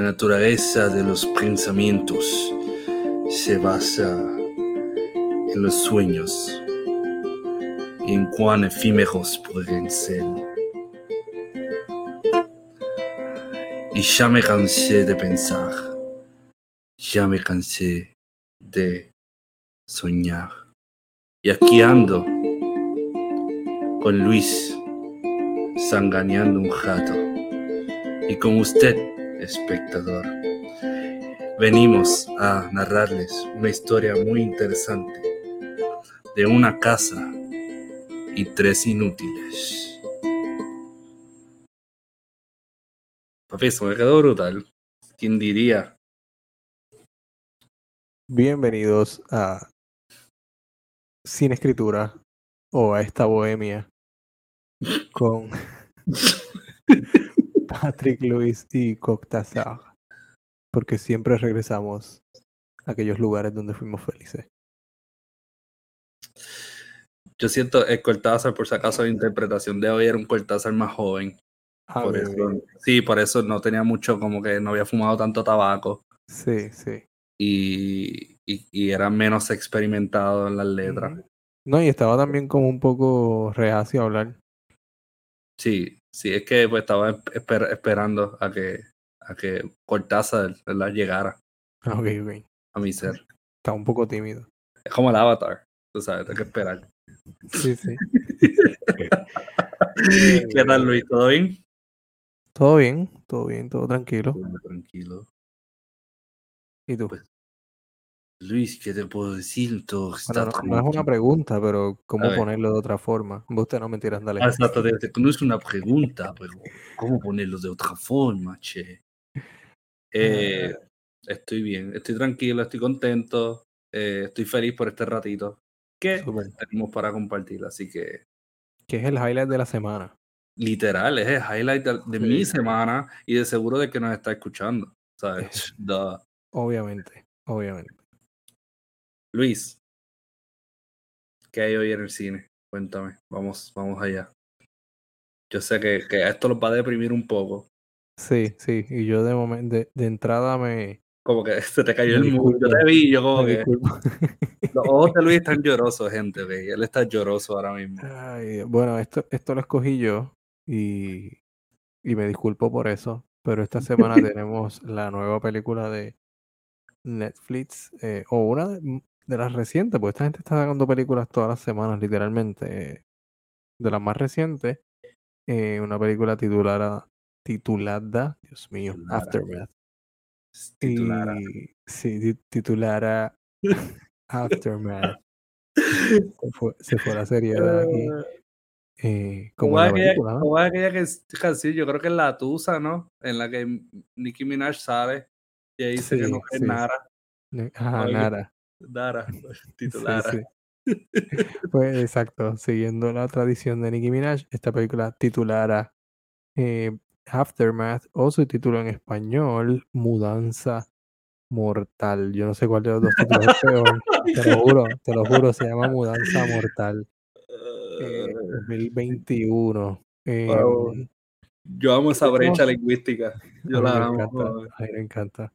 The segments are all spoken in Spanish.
naturaleza de los pensamientos se basa en los sueños y en cuán efímeros pueden ser. Y ya me cansé de pensar, ya me cansé de soñar. Y aquí ando con Luis sanganeando un jato. Y con usted, espectador, venimos a narrarles una historia muy interesante de una casa y tres inútiles. Papi, eso me quedó brutal. ¿Quién diría? Bienvenidos a Sin Escritura o a esta bohemia con Patrick Luis y Coctazar, porque siempre regresamos a aquellos lugares donde fuimos felices. Yo siento el Cortázar, por si acaso, la interpretación de hoy era un Cortázar más joven. Ah, Por eso, sí, por eso no tenía mucho, como que no había fumado tanto tabaco Sí, sí. y, y, y era menos experimentado en las letras. No, y estaba también como un poco reacio a hablar. Sí, sí, es que pues estaba esper- esperando a que, a que Cortázar ¿verdad? llegara Ah, Ok, ok. a mi ser. Estaba un poco tímido. Es como el avatar, tú sabes, hay que esperar. Sí, sí. ¿Qué tal, Luis? ¿Todo bien? Todo bien, todo bien, todo tranquilo. Todo Tranquilo. ¿Y tú? Pues, Luis, ¿qué te puedo decir? Todo está Bueno, no, no es una pregunta, pero ¿cómo ponerlo de otra forma? Usted no mentiras, dale. Exacto, no es una pregunta, pero ¿cómo ponerlo de otra forma, che? Eh, estoy bien, estoy tranquilo, estoy contento, eh, estoy feliz por este ratito que tenemos para compartir. Así que, ¿Qué es el highlight de la semana? literal, es el highlight de, de mi semana y de seguro de que nos está escuchando. Obviamente, obviamente. Luis, ¿qué hay hoy en el cine? Cuéntame, vamos, vamos allá. Yo sé que, que esto los va a deprimir un poco. Sí, sí, y yo de momento, de, de entrada me, Como que se te cayó Me el mundo. Yo te vi, yo como que los ojos de Luis están llorosos, gente. ve, Él está lloroso ahora mismo. Ay, bueno, esto, esto lo escogí yo y, y me disculpo por eso, pero esta semana tenemos la nueva película de Netflix, eh, o una de, de las recientes, porque esta gente está sacando películas todas las semanas, literalmente. De las más recientes, eh, una película titulada, titulada, Dios mío, Titulara. Aftermath. Titular. Y sí, ti- titulada Aftermath. Se fue, se fue la seriedad aquí. eh, como la aquella, película, ¿no? aquella que es canción, yo creo que es la Tusa, ¿no? En la que Nicki Minaj sale y ahí dice que no Sí, es sí. Nara. Sí, titular. sí. Pues exacto, siguiendo la tradición de Nicki Minaj, esta película titulada eh, Aftermath o su título en español, Mudanza Mortal. Yo no sé cuál de los dos títulos es peor. Te lo juro, te lo juro, se llama Mudanza Mortal. eh, 2021. Wow. Em, Yo amo esa brecha lingüística. Yo a la me amo. encanta, a mí me encanta.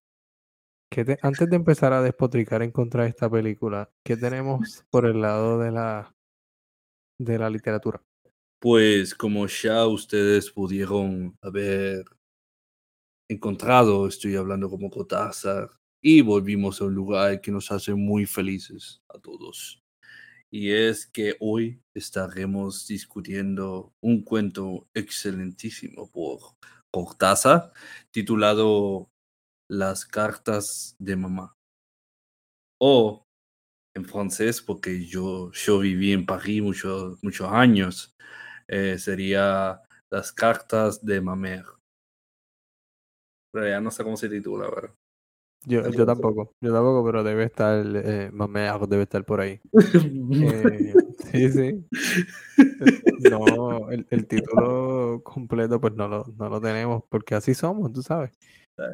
¿Qué te- antes de empezar a despotricar en contra de esta película, ¿qué tenemos por el lado de la de la literatura? Pues como ya ustedes pudieron haber encontrado, estoy hablando como Cortázar, y volvimos a un lugar que nos hace muy felices a todos. Y es que hoy estaremos discutiendo un cuento excelentísimo por Cortázar, titulado Las cartas de mamá. O en francés, porque yo, yo viví en París muchos muchos años, eh, sería Las cartas de ma mère. Pero ya no sé cómo se titula, pero. Yo, yo tampoco, yo tampoco, pero debe estar, eh, debe estar por ahí. Eh, sí, sí. No, el, el título completo pues no lo, no lo tenemos, porque así somos, tú sabes.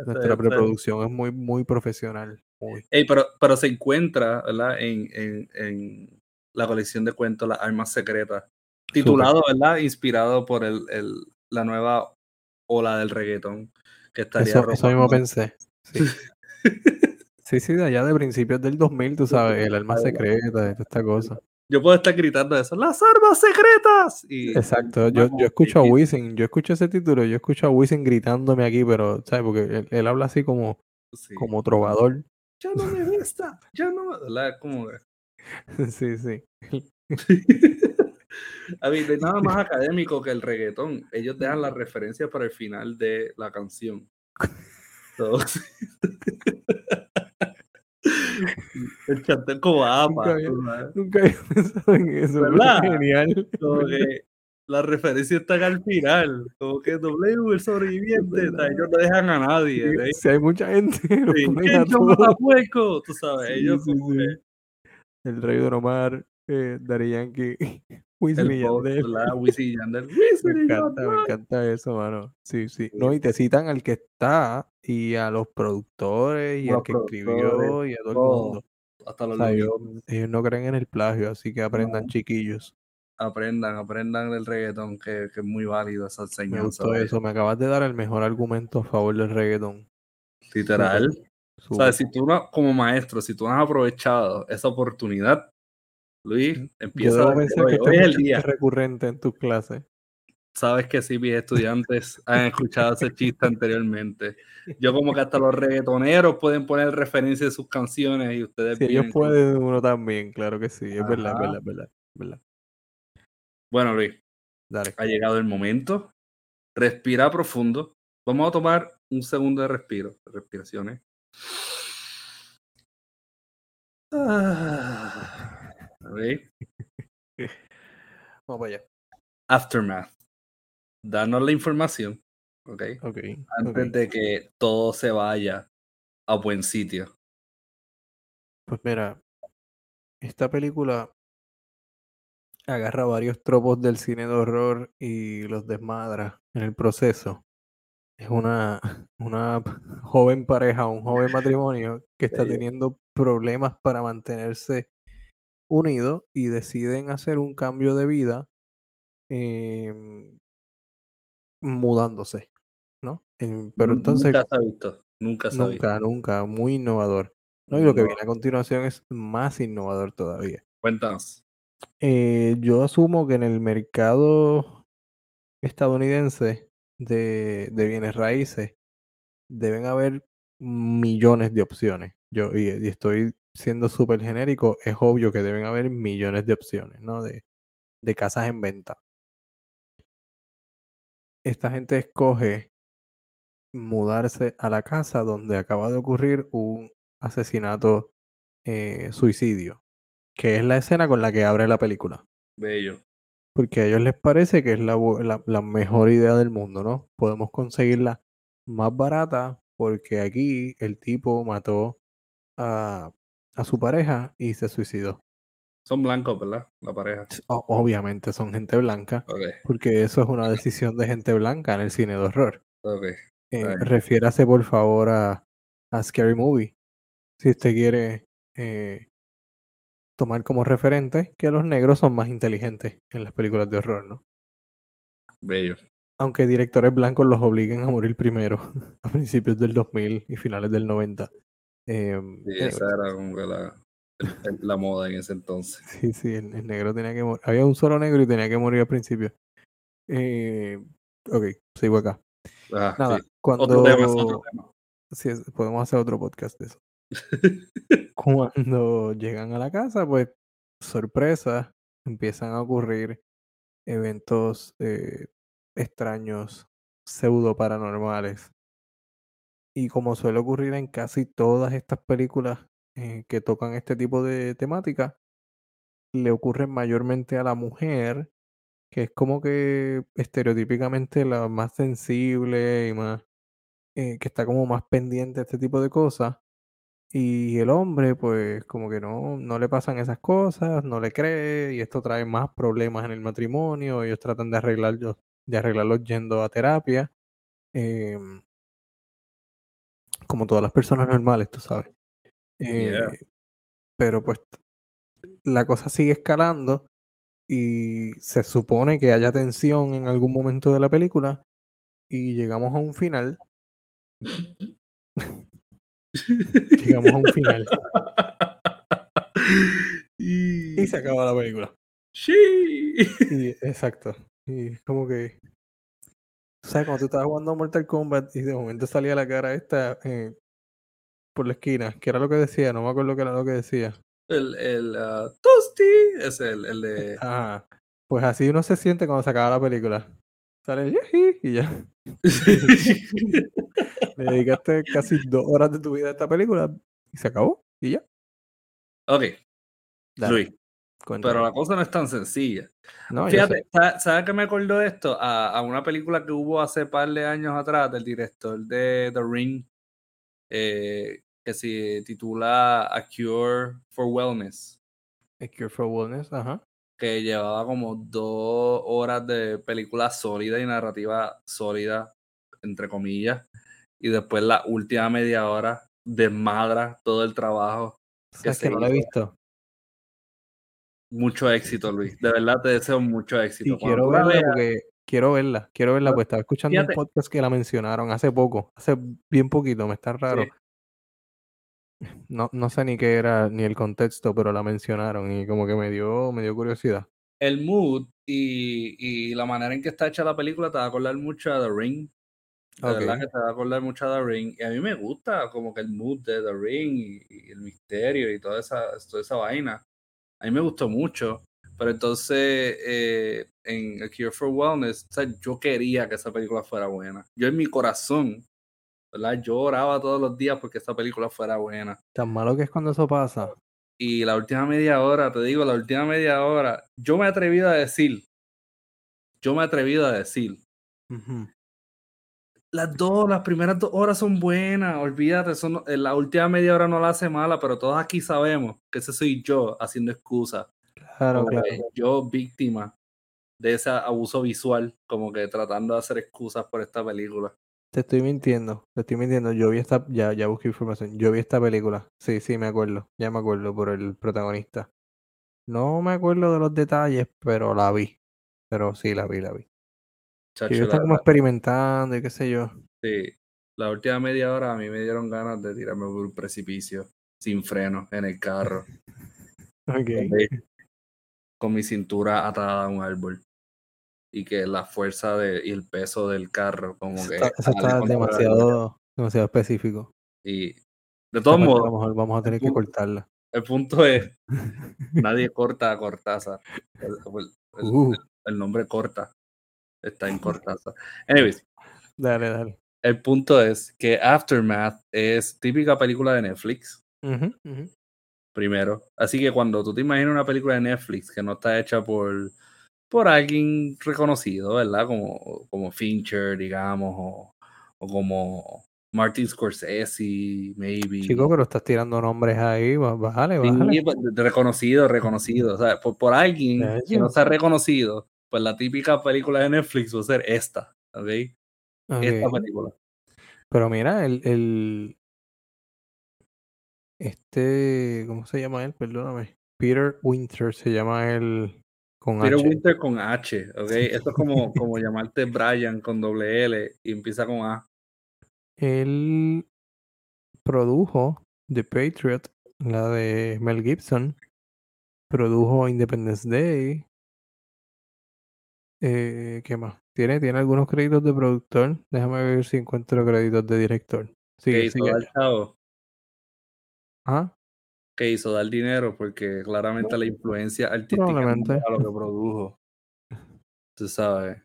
Nuestra preproducción es muy, muy profesional. Muy. Ey, pero, pero se encuentra, ¿verdad? En, en, en la colección de cuentos Las Armas Secretas. Titulado, ¿verdad? Inspirado por el, el, la nueva ola del reggaetón. Que estaría Eso, eso mismo pensé. Sí. sí, sí, de allá de principios del 2000, tú sabes, el alma secreta, esta cosa. Yo puedo estar gritando eso, ¡las armas secretas! Y, Exacto, yo, yo escucho a Wisin, yo escucho ese título, yo escucho a Wisin gritándome aquí, pero, ¿sabes? Porque él, él habla así como, Sí. como trovador. Ya no me gusta, ya no me... Como sí, sí. A mí, hay nada más académico que el reggaetón. Ellos dejan la referencia para el final de la canción. So, el chantel como apa. Nunca había-. Nunca pensado en eso, ¿Verdad? genial. Como que la referencia está al final. Como que W, el sobreviviente. ellos no dejan a nadie. ¿eh? Si hay mucha gente, Sí, "¿Quién todos. mata puerco?", Tú sabes, Sí, ellos sí, como que El rey Don Omar, eh, Daddy Yankee, Wisin y Yandel. ¿verdad? Wisin y Yandel. Me "Wisin y encanta, me Yandel". encanta eso, mano. Sí, sí. No, y te citan al que está y a los productores y Los al que escribió y a todo el mundo. Hasta O los sea, ellos, no creen en el plagio, así que aprendan, No. chiquillos. aprendan, aprendan del reggaetón, que, que es muy válido esa Me enseñanza. ¿vale? eso. Me acabas de dar el mejor argumento a favor del reggaetón. Literal. O sea, si tú no, como maestro, si tú no has aprovechado esa oportunidad, Luis, Yo empieza desde pensar hoy. que Hoy es el día. recurrente en tus clases. Sabes que sí, mis estudiantes han escuchado ese chiste anteriormente. Yo como que hasta los reggaetoneros pueden poner referencia de sus canciones y ustedes Si ellos pueden, uno también, claro que sí. Es verdad, Ajá. verdad, verdad, verdad. Bueno, Luis, Dale. ha llegado el momento. Respira profundo. Vamos a tomar un segundo de respiro, respiraciones. Ah, Vamos para allá. Aftermath. Danos la información, ¿ok? Ok. Antes ok. de que todo se vaya a buen sitio. Pues mira, esta película agarra varios tropos del cine de horror y los desmadra en el proceso. Es una, una joven pareja, un joven matrimonio que está teniendo problemas para mantenerse unido y deciden hacer un cambio de vida em, mudándose, ¿no? Em, pero entonces nunca se ha visto. Nunca se ha visto. nunca, nunca, muy innovador. ¿no? Y lo que viene a continuación es más innovador todavía. Cuéntanos. Eh, yo asumo que en el mercado estadounidense de, de bienes raíces deben haber millones de opciones. Yo, y, y estoy siendo súper genérico, es obvio que deben haber millones de opciones, ¿no? De, de casas en venta. Esta gente escoge mudarse a la casa donde acaba de ocurrir un asesinato eh, suicidio, que es la escena con la que abre la película. Bello. Porque a ellos les parece que es la, la- la mejor idea del mundo, ¿no? Podemos conseguirla más barata porque aquí el tipo mató a, a su pareja y se suicidó. Son blancos, ¿verdad? La pareja. O- obviamente son gente blanca, porque eso es una decisión de gente blanca en el cine de horror. Eh, refiérase por favor a, a Scary Movie, si usted quiere eh, tomar como referente que los negros son más inteligentes en las películas de horror, ¿no? Bello. aunque directores blancos los obliguen a morir primero, a principios del 2000 y finales del 90. Em, Sí, anyway, esa era como que la, el- el- la moda en ese entonces. sí, sí, el, el negro tenía que morir. Había un solo negro y tenía que morir al principio. Eh, ok, sigo acá. Ah, Nada, sí. cuando... Otro tema, otro tema. sí, podemos hacer otro podcast de eso. Cuando llegan a la casa, pues, sorpresa, empiezan a ocurrir eventos eh, extraños, pseudo paranormales. Y como suele ocurrir en casi todas estas películas eh, que tocan este tipo de temática, le ocurren mayormente a la mujer, que es como que estereotípicamente la más sensible y más, eh, que está como más pendiente a este tipo de cosas. Y el hombre, pues, como que no, no le pasan esas cosas, no le cree, y esto trae más problemas en el matrimonio. Ellos tratan de arreglarlos, de arreglarlos yendo a terapia. em, como todas las personas normales, tú sabes. Yeah. Eh, pero pues la cosa sigue escalando y se supone que haya tensión en algún momento de la película y llegamos a un final Llegamos a un final. y... Y se acaba la película. Sí. Y, exacto. Y es como que. O sea, cuando tú estabas jugando Mortal Kombat y de momento salía la cara esta eh, por la esquina, que era lo que decía, no me acuerdo qué era lo que decía. El, el uh, Toasty es el, el de. Ajá. Pues así uno se siente cuando se acaba la película. Sale y ya. Le dedicaste casi dos horas de tu vida a esta película y se acabó. Y ya. ok, Dale, Luis, cuéntame. pero la cosa no es tan sencilla. No, Fíjate. ¿sabes sabe qué me acordó de esto? A, a una película que hubo hace par de años atrás del director de The Ring, eh, que se titula A Cure for Wellness, A Cure for Wellness, ajá. que llevaba como dos horas de película sólida y narrativa sólida, entre comillas, y después la última media hora desmadra todo el trabajo. Sabes se que no la he visto. Mucho éxito, Luis. De verdad te deseo mucho éxito. Quiero verla veas, porque quiero verla, quiero verla, pues estaba escuchando fíjate. un podcast que la mencionaron hace poco, hace bien poquito, me está raro. Sí. No, no sé ni qué era ni el contexto, pero la mencionaron y como que me dio, me dio curiosidad. el mood y, y la manera en que está hecha la película te va a acordar mucho a The Ring. De verdad Ok. que te va a acordar mucho a The Ring. Y a mí me gusta como que el mood de The Ring y, y el misterio y toda esa, toda esa vaina. A mí me gustó mucho. Pero entonces, eh, en A Cure for Wellness, o sea, yo quería que esa película fuera buena. Yo en mi corazón, ¿verdad? Yo oraba todos los días porque esa película fuera buena. Tan malo que es cuando eso pasa. Y la última media hora, te digo, la última media hora, yo me he atrevido a decir, yo me he atrevido a decir, Ujú. Las dos, las primeras dos horas son buenas, olvídate, eso no- eh, la última media hora no la hace mala, pero todos aquí sabemos que ese soy yo haciendo excusas. Claro, claro. yo víctima de ese abuso visual, como que tratando de hacer excusas por esta película. Te estoy mintiendo, te estoy mintiendo. Yo vi esta, ya, ya busqué información. Yo vi esta película. Sí, sí, me acuerdo. Ya me acuerdo por el protagonista. No me acuerdo de los detalles, pero la vi. Pero sí, la vi, la vi. Chacho, ellos están como experimentando y qué sé yo. sí, la última media hora a mí me dieron ganas de tirarme por un precipicio sin freno en el carro. Ok. Ok. con mi cintura atada a un árbol y que la fuerza de, y el peso del carro como Eso que está, eso está demasiado, demasiado específico. y de todos modos vamos a tener que cortarla. el punto es nadie corta a Cortázar el, el- el- Uh, el nombre corta está en Cortázar anyways dale, dale. el punto es que Aftermath es típica película de Netflix primero. Así que cuando tú te imaginas una película de Netflix que no está hecha por, por alguien reconocido, ¿verdad? Como, como Fincher, digamos, o, o como Martin Scorsese, maybe. Chico, pero estás tirando nombres ahí. Bájale, Sí, bájale. pues, reconocido, reconocido. O sea, por, por alguien que no sea reconocido, pues la típica película de Netflix va a ser esta, ¿ok? Esta Ok. película. Pero mira, el, el este, ¿cómo se llama él? Perdóname. Peter Winter se llama él con Peter H. Winter con H, ¿ok? Esto es como, como llamarte Brian con doble L y empieza con A. Él produjo The Patriot, la de Mel Gibson. Produjo Independence Day. Eh, ¿qué más? Tiene, tiene algunos créditos de productor. Déjame ver si encuentro créditos de director. Sigue, hizo sigue. dar chavo, Ah, que hizo dar dinero, porque claramente la influencia artística era lo que produjo. Tú sabes.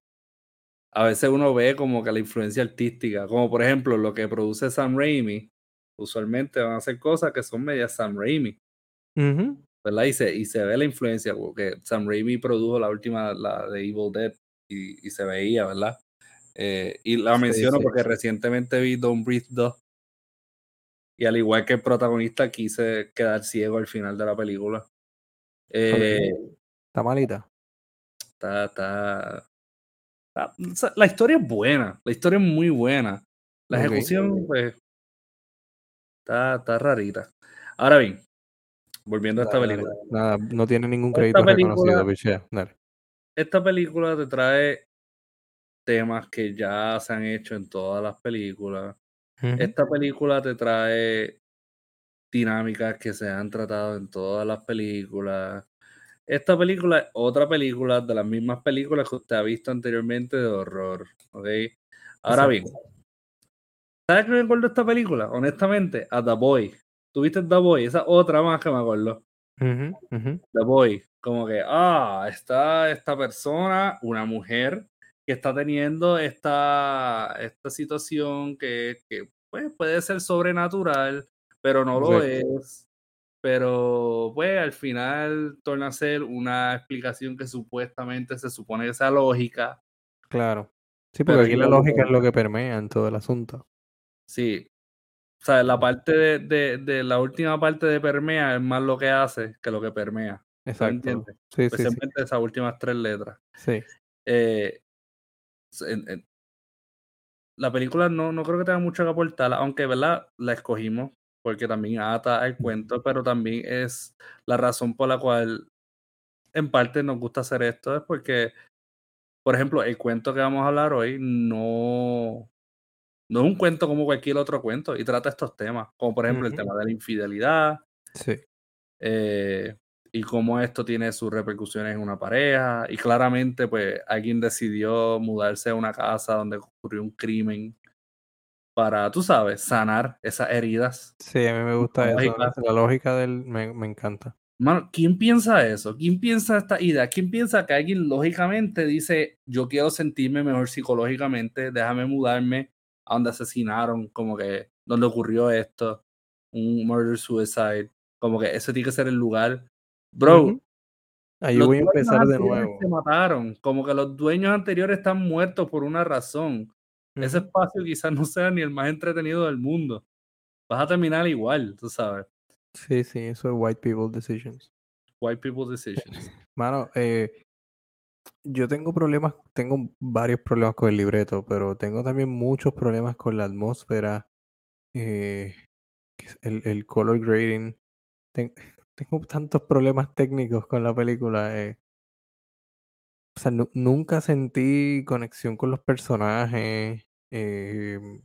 A veces uno ve como que la influencia artística, como por ejemplo lo que produce Sam Raimi, usualmente van a hacer cosas que son medias Sam Raimi. ¿Verdad? Y se, y se ve la influencia, porque Sam Raimi produjo la última, la de Evil Dead, y, y se veía, ¿verdad? Eh, y la menciono sí, porque recientemente vi Don't Breathe 2, y al igual que el protagonista quise quedar ciego al final de la película. Eh, Está malita. está, está, la historia es buena, la historia es muy buena. La ejecución, pues, está, está rarita. Ahora bien, volviendo a esta Dale, película. Nada, no tiene ningún Esta crédito reconocido, película- pichea. Dale. Esta película te trae temas que ya se han hecho en todas las películas. Esta película te trae dinámicas que se han tratado en todas las películas. Esta película es otra película de las mismas películas que usted ha visto anteriormente de horror. ¿ok? Ahora bien, ¿sabes qué me acuerdo de esta película? Honestamente, a The Boy. ¿Tuviste The Boy? Esa otra más que me acuerdo. The Boy. Como que, ah, está esta persona, una mujer, que está teniendo esta, esta situación que, que pues, puede ser sobrenatural, pero no lo es. Pero, pues, al final torna a ser una explicación que supuestamente se supone que sea lógica. Claro. Sí, porque aquí la lógica es lo que permea en todo el asunto. Sí. O sea, la parte de, de, de, la última parte de permea es más lo que hace que lo que permea. Exacto. Sí, Especialmente sí, esas últimas tres letras. Sí. Eh, la película no, no creo que tenga mucho que aportar, aunque, ¿verdad? La escogimos porque también ata el cuento, pero también es la razón por la cual en parte nos gusta hacer esto, es porque, por ejemplo, el cuento que vamos a hablar hoy no, no es un cuento como cualquier otro cuento y trata estos temas, como por ejemplo el tema de la infidelidad. Sí. Eh, y cómo esto tiene sus repercusiones en una pareja. Y claramente, pues, alguien decidió mudarse a una casa donde ocurrió un crimen para, tú sabes, sanar esas heridas. Sí, a mí me gusta eso. La lógica del me, me encanta. Mano, ¿quién piensa eso? ¿Quién piensa esta idea? ¿Quién piensa que alguien lógicamente dice, yo quiero sentirme mejor psicológicamente, déjame mudarme a donde asesinaron, como que donde ocurrió esto, un murder suicide, como que ese tiene que ser el lugar Bro, ahí voy a empezar de nuevo. Se mataron, como que los dueños anteriores están muertos por una razón. Ese espacio quizás no sea ni el más entretenido del mundo. Vas a terminar igual, tú sabes. Sí, sí, eso es white people decisions. White people decisions. Mano, eh, yo tengo problemas, tengo varios problemas con el libreto, pero tengo también muchos problemas con la atmósfera, eh, el, color grading tengo tantos problemas técnicos con la película. Eh. O sea, nunca sentí conexión con los personajes. Em,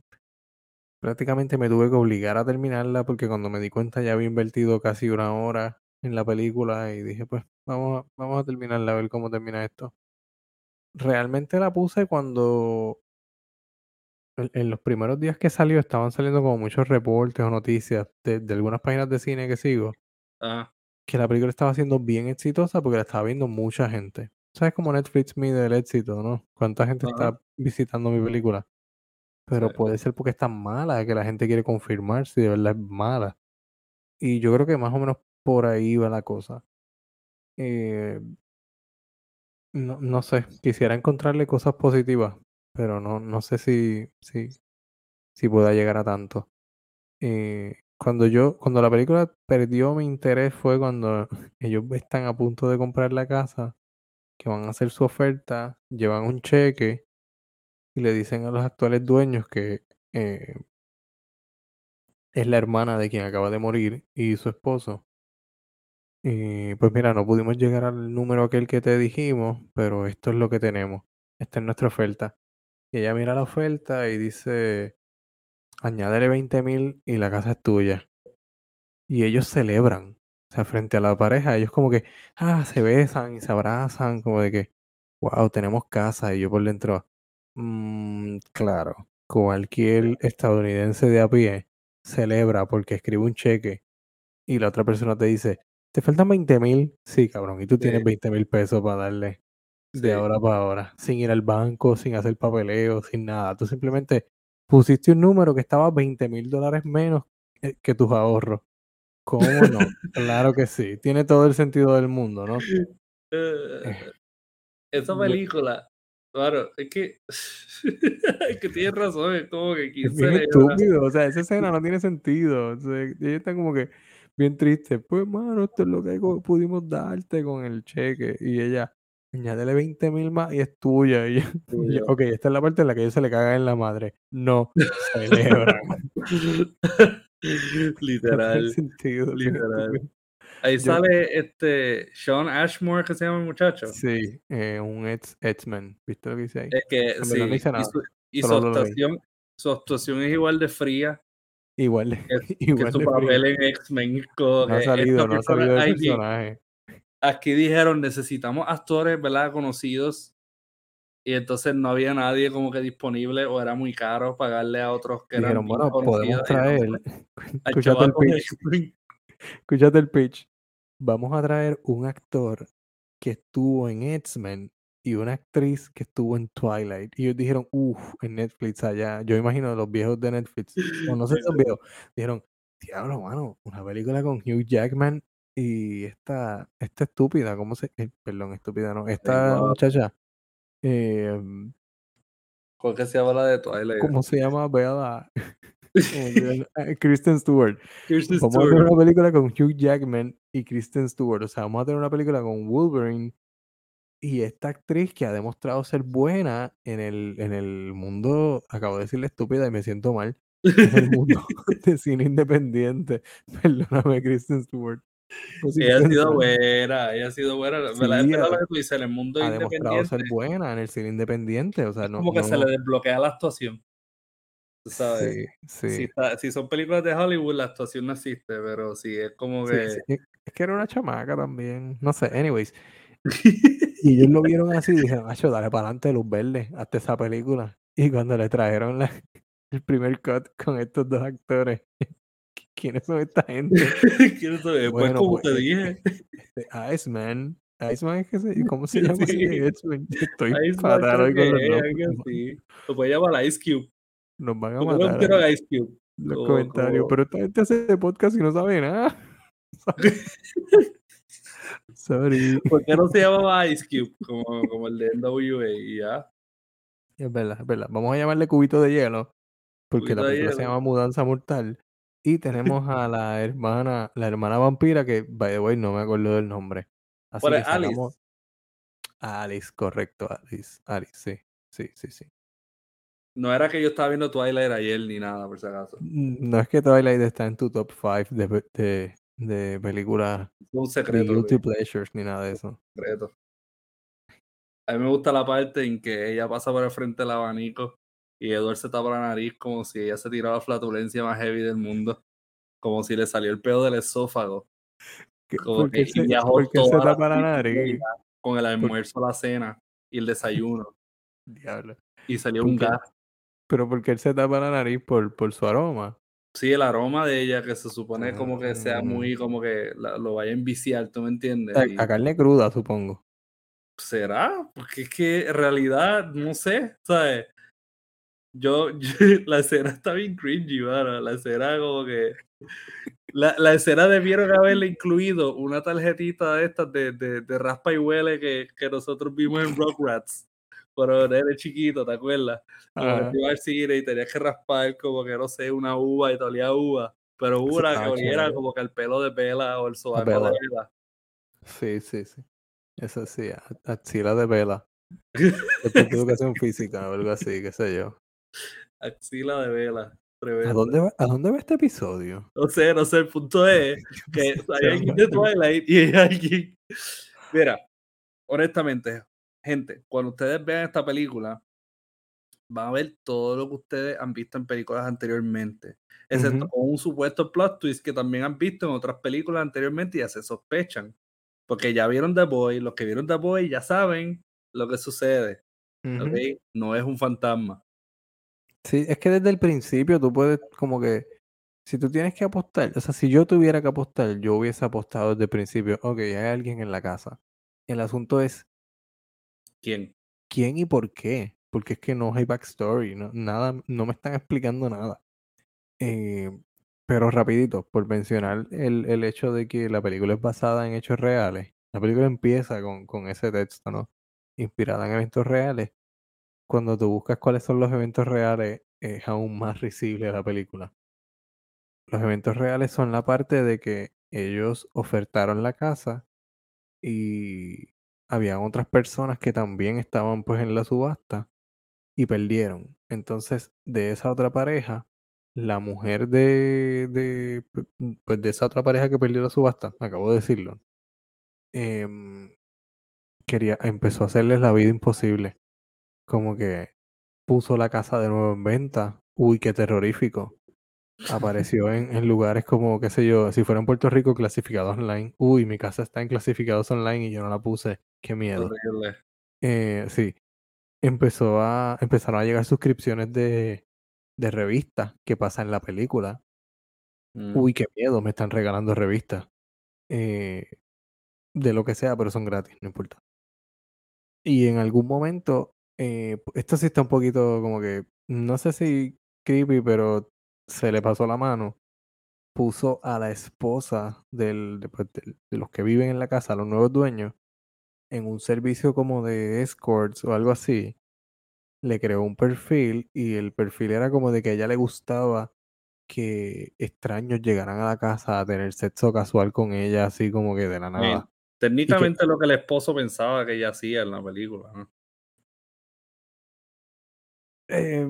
prácticamente me tuve que obligar a terminarla porque cuando me di cuenta ya había invertido casi una hora en la película y dije, pues vamos, vamos a terminarla a ver cómo termina esto. Realmente la puse cuando en, los primeros días que salió estaban saliendo como muchos reportes o noticias de, de algunas páginas de cine que sigo. Ah que la película estaba siendo bien exitosa porque la estaba viendo mucha gente. ¿Sabes cómo Netflix mide el éxito, no? ¿Cuánta gente está visitando mi película? Pero puede ser porque es tan mala que la gente quiere confirmar si de verdad es mala. Y yo creo que más o menos por ahí va la cosa. Eh, no, no sé, quisiera encontrarle cosas positivas, pero no, no sé si, si, si pueda llegar a tanto. Eh, cuando yo, cuando la película perdió mi interés fue cuando ellos están a punto de comprar la casa, que van a hacer su oferta, llevan un cheque y le dicen a los actuales dueños que eh, es la hermana de quien acaba de morir y su esposo. Y pues mira, no pudimos llegar al número aquel que te dijimos, pero esto es lo que tenemos. Esta es nuestra oferta. Y ella mira la oferta y dice, añádele 20 mil y la casa es tuya. Y ellos celebran, o sea, frente a la pareja, ellos como que, ah, se besan y se abrazan, como de que, wow, tenemos casa. Y yo por dentro, mmm, claro, cualquier estadounidense de a pie celebra porque escribe un cheque y la otra persona te dice, te faltan 20 mil, sí, cabrón, y tú tienes 20 mil pesos para darle de ahora para ahora, sin ir al banco, sin hacer papeleo, sin nada. Tú simplemente pusiste un número que estaba 20 mil dólares menos que tus ahorros. ¿Cómo no? claro que sí. Tiene todo el sentido del mundo, ¿no? Eh, esa película, claro, es que, es que tienes razón, es como que es bien estúpido, o sea, esa escena no tiene sentido. O sea, ella está como que bien triste. Pues, mano, esto es lo que pudimos darte con el cheque. Y ella, añádele 20 mil más y es tuya. Y ok, esta es la parte en la que ellos se le caga en la madre. No, celebran. literal. sentido, literal. Ahí sale este Sean Ashmore, que se llama el muchacho. Sí, eh, un ex, X-Men. ¿Viste lo que dice ahí? Es que sí, y su, y su actuación, Su actuación es igual de fría Igual de, que, su de papel en X-Men. No ha que salido, no ha salido del personaje. aquí dijeron necesitamos actores, ¿verdad? Conocidos. Y entonces no había nadie como que disponible o era muy caro pagarle a otros que eran Dijeron, bien bueno, podemos traer, escúchate el pitch, escúchate el pitch. Vamos a traer un actor que estuvo en X-Men y una actriz que estuvo en Twilight. Y ellos dijeron, uff, en Netflix allá. Yo imagino los viejos de Netflix, o no sé si son viejos, dijeron, diablo, mano, una película con Hugh Jackman y esta, esta estúpida, ¿cómo se? eh, perdón, estúpida no, esta muchacha, eh, ¿Cuál que se llama la de Twilight? ¿cómo se llama? El- eh, Kristen Stewart. Kirsten Vamos a Stewart. una película con Hugh Jackman y Kristen Stewart. O sea, vamos a tener una película con Wolverine y esta actriz que ha demostrado ser buena en el, en el mundo, acabo de decirle estúpida y me siento mal, en el mundo de cine independiente. Perdóname, Kristen Stewart. Fue sin Ella ha sido buena, ella ha sido buena. Sí, Es verdad ha- lo que tú dices, en el mundo Ha demostrado independiente ser buena en el cine independiente. O sea, no, como que se no- le desbloquea la actuación. Sabes, sí, si, sí. está- si son películas de Hollywood, la actuación no existe, pero sí es como que... sí, es que era una chamaca también. No sé, anyways. Y ellos lo vieron así y dijeron, Acho, dale para adelante, luz verde, hasta esa película. Y cuando le trajeron la- el primer cut con estos dos actores, ¿quiénes son esta gente? Saber, Pues Bueno, como pues, te eh, dije, Este, Iceman. Iceman es que se, ¿cómo se llama Sí. Estoy Iceman fatal hoy con los es, nombres. Lo puede llamar Ice Cube. Nos van a ¿Por qué no matar a Ice Cube? los comentarios. como- Pero esta gente hace podcast y no sabe nada. Sorry. ¿Por qué no se llamaba Ice Cube? Como, como el de NWA y ya. Es verdad, es verdad. Vamos a llamarle cubito de hielo. Porque la Cubito película se llama Mudanza Mortal. Y tenemos a la hermana, la hermana vampira, que by the way no me acuerdo del nombre. Así ¿Cuál que Alice? Alice, correcto, Alice. Alice, sí. Sí, sí, sí. No era que yo estaba viendo Twilight ayer ni nada, por si acaso. Mm, No es que Twilight está en tu top 5 de, de, de películas un secreto. guilty que- pleasures ni nada de eso. secreto. A mí me gusta la parte en que ella pasa por el frente del abanico y Edward se tapa la nariz como si ella se tirara la flatulencia más heavy del mundo. Como si le salió el pedo del esófago. ¿Qué- Como ¿Por que se, tapa la nariz? con el almuerzo, la cena y el desayuno. Diablo. Y salió ¿Por un gas. Pero porque él se tapa la nariz por, por su aroma. Sí, el aroma de ella que se supone como que sea Mm. muy, como que la- lo vaya a enviciar, ¿tú me entiendes? A, a carne cruda, supongo. ¿Será? Porque es que en realidad, no sé, ¿sabes? Yo, yo- la escena está bien cringy, mano. La escena como que... La, la escena debieron haberle incluido una tarjetita de estas de, de, de raspa y huele que, que nosotros vimos en Rugrats. Cuando eres chiquito, ¿te acuerdas? Te iba al cine y tenías que raspar como que, no sé, una uva y te olía uva. Pero una que oliera como que el pelo de vela o el sobaco de vela. Sí, sí, sí. Eso sí, axila de vela. Educación física o algo así, qué sé yo. Axila de vela. ¿A dónde va, ¿a dónde va este episodio? No sé, no sé, el punto es que hay alguien de Twilight y hay alguien. Mira, honestamente, gente, cuando ustedes vean esta película, van a ver todo lo que ustedes han visto en películas anteriormente, excepto con un supuesto plot twist que también han visto en otras películas anteriormente y ya se sospechan. Porque ya vieron The Boy, los que vieron The Boy ya saben lo que sucede, Ujú. ¿ok? No es un fantasma. Sí, es que desde el principio tú puedes como que, si tú tienes que apostar, o sea, si yo tuviera que apostar, yo hubiese apostado desde el principio, ok, hay alguien en la casa. El asunto es ¿Quién? quién y por qué, porque es que no hay backstory, no, nada, no me están explicando nada. Eh, pero rapidito, por mencionar el, el hecho de que la película es basada en hechos reales, la película empieza con, con ese texto, ¿no? Inspirada en eventos reales. Cuando tú buscas cuáles son los eventos reales, es aún más risible la película. Los eventos reales son la parte de que ellos ofertaron la casa y habían otras personas que también estaban pues en la subasta y perdieron. Entonces, de esa otra pareja, la mujer de, de pu- pues de esa otra pareja que perdió la subasta, acabo de decirlo, em, quería, empezó a hacerles la vida imposible. Como que puso la casa de nuevo en venta, Uy, qué terrorífico. Apareció en, en lugares como, qué sé yo, si fuera en Puerto Rico, clasificados online. Uy, mi casa está en clasificados online y yo no la puse. Qué miedo. Eh, sí. Empezó a, empezaron a llegar suscripciones de, de revistas que pasan en la película. Mm. Uy, qué miedo, me están regalando revistas. Eh, de lo que sea, pero son gratis, no importa. Y en algún momento, eh, esto sí está un poquito como que, no sé si creepy, pero se le pasó la mano. Puso a la esposa del, de, pues, de los que viven en la casa, los nuevos dueños, en un servicio como de escorts o algo así. Le creó un perfil y el perfil era como de que a ella le gustaba que extraños llegaran a la casa a tener sexo casual con ella, así como que de la nada. técnicamente lo que el esposo pensaba que ella hacía en la película, ¿no? Eh,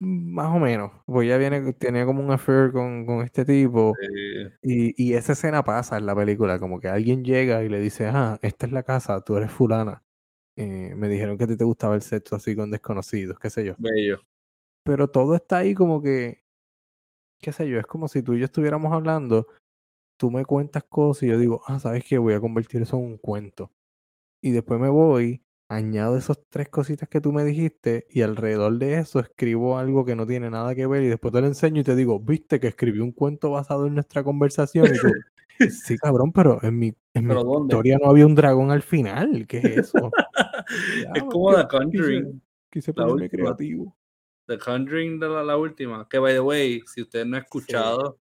más o menos. Pues ella viene, tenía como un affair con, con este tipo. Y, y esa escena pasa en la película, como que alguien llega y le dice, ah, esta es la casa, tú eres fulana. Eh, me dijeron que a ti te gustaba el sexo así con desconocidos, qué sé yo. bello. Pero todo está ahí como que, qué sé yo, es como si tú y yo estuviéramos hablando, tú me cuentas cosas y yo digo, ah, ¿sabes qué? Voy a convertir eso en un cuento. Y después me voy, añado esas tres cositas que tú me dijiste y alrededor de eso escribo algo que no tiene nada que ver y después te lo enseño y te digo, viste que escribí un cuento basado en nuestra conversación y tú, sí cabrón, pero en mi, en mi historia no había un dragón al final, ¿qué es eso? Ya, Es como The quise, Conjuring, quise la ponerme creativo. The Conjuring de la, la última. Que, by the way, si usted no ha Sí. escuchado,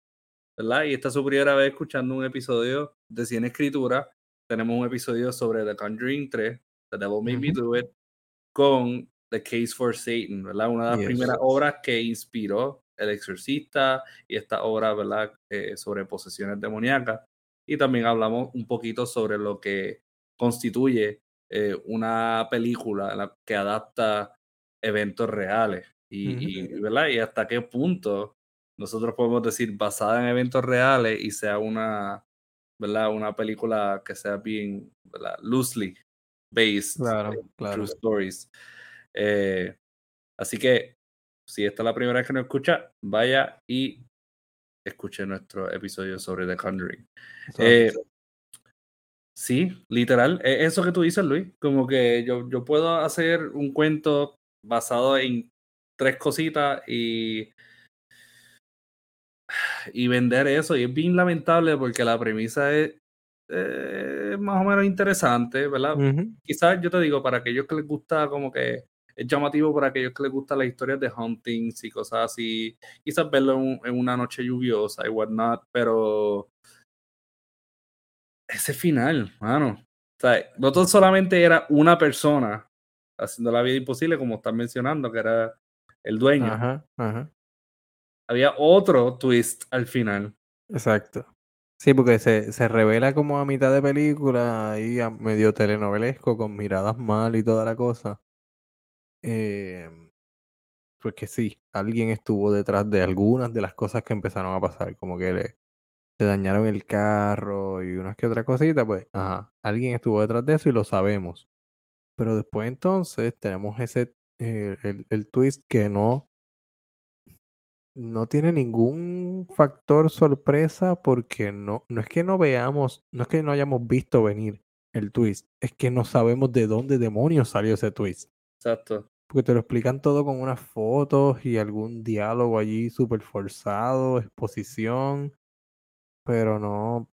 ¿verdad? Y esta es su primera vez escuchando un episodio de Cien Escritura, tenemos un episodio sobre The Conjuring 3, The Devil Made Me Ujú. Do It, con The Case for Satan, ¿verdad? Una de las Yes. primeras obras que inspiró El Exorcista y esta obra, ¿verdad? Eh, sobre posesiones demoníacas. Y también hablamos un poquito sobre lo que constituye eh, una película que adapta eventos reales y, Ujú. y, ¿verdad? y hasta qué punto nosotros podemos decir basada en eventos reales y sea una, ¿verdad? una película que sea bien ¿verdad? loosely based Claro, claro. true stories. Eh, así que si esta es la primera vez que nos escucha, vaya y escuche nuestro episodio sobre The Conjuring. Eh, sí, literal, e- eso que tú dices, Luis, como que yo, yo puedo hacer un cuento basado en tres cositas y, y vender eso. Y es bien lamentable porque la premisa es eh, más o menos interesante, ¿verdad? Ujú. Quizás yo te digo, para aquellos que les gusta como que es llamativo para aquellos que les gustan las historias de huntings y cosas así, quizás verlo en, un- en una noche lluviosa y whatnot, pero ese final, mano. O sea, no solamente era una persona haciendo la vida imposible, como están mencionando, que era el dueño. Ajá, ajá. Había otro twist al final. Exacto. Sí, porque se, se revela como a mitad de película, ahí a medio telenovelesco, con miradas mal y toda la cosa. Eh, pues que sí, alguien estuvo detrás de algunas de las cosas que empezaron a pasar, como que le, dañaron el carro y unas que otras cositas, pues, ajá, alguien estuvo detrás de eso y lo sabemos. Pero después entonces tenemos ese, eh, el, el twist que no, no tiene ningún factor sorpresa porque no, no es que no veamos, no es que no hayamos visto venir el twist, es que no sabemos de dónde demonios salió ese twist. Exacto. Porque te lo explican todo con unas fotos y algún diálogo allí súper forzado, exposición, pero no,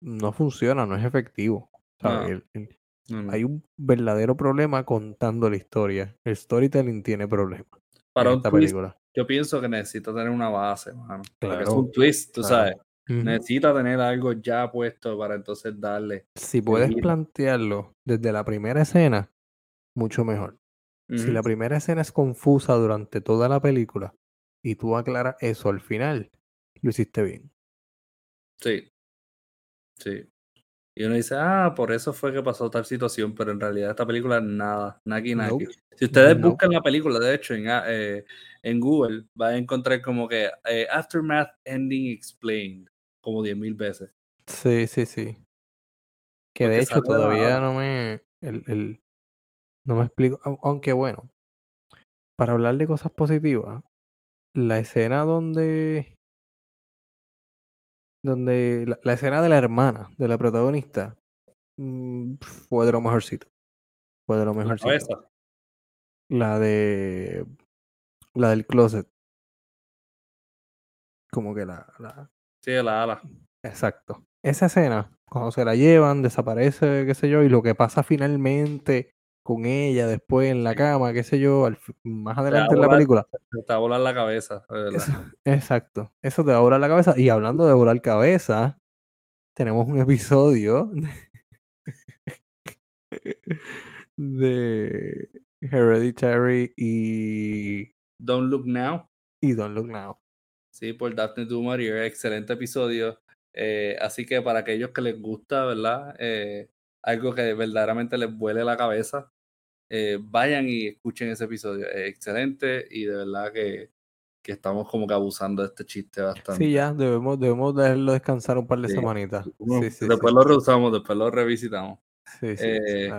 no funciona, no es efectivo. ¿sabes? No, El- el- no, no. hay un verdadero problema contando la historia. El storytelling tiene problemas Para en un esta twist, película. Yo pienso que necesita tener una base, mano. Es un twist, tú claro. sabes. Ujú. Necesita tener algo ya puesto para entonces darle. Si puedes plantearlo desde la primera escena, mucho mejor. Si la primera escena es confusa durante toda la película y tú aclaras eso al final, lo hiciste bien. Sí. Sí. Y uno dice, ah, por eso fue que pasó tal situación, pero en realidad esta película nada, naki naki. Si ustedes buscan la película, de hecho, en, ah, eh, en Google, van a encontrar como que eh, Aftermath Ending Explained, como 10.000 veces. Sí, sí, sí. Que de Porque hecho de todavía no me, el, el- no me explico, au- aunque bueno, para hablar de cosas positivas, la escena donde donde la, la escena de la hermana de la protagonista mm, fue de lo mejorcito. Fue de lo La mejorcito. cabeza. La de la del closet. Como que la, la Sí, la ala. exacto. Esa escena, cuando se la llevan, desaparece, qué sé yo, y lo que pasa finalmente con ella después en la cama, qué sé yo, al más adelante en la película. te va a volar la cabeza. Eso, exacto. Eso te va a volar la cabeza. Y hablando de volar cabeza, tenemos un episodio de Hereditary y, Don't Look Now. y Don't Look Now. Sí, por Daphne du Maurier, excelente episodio. Eh, así que para aquellos que les gusta, ¿verdad? Eh, algo que verdaderamente les vuele la cabeza, eh, vayan y escuchen ese episodio. Es excelente y de verdad que, que estamos como que abusando de este chiste bastante. Sí, ya, debemos, debemos dejarlo descansar un par de Sí. semanitas. Uno- Sí, sí, después lo reusamos, después lo revisitamos. Sí, eh,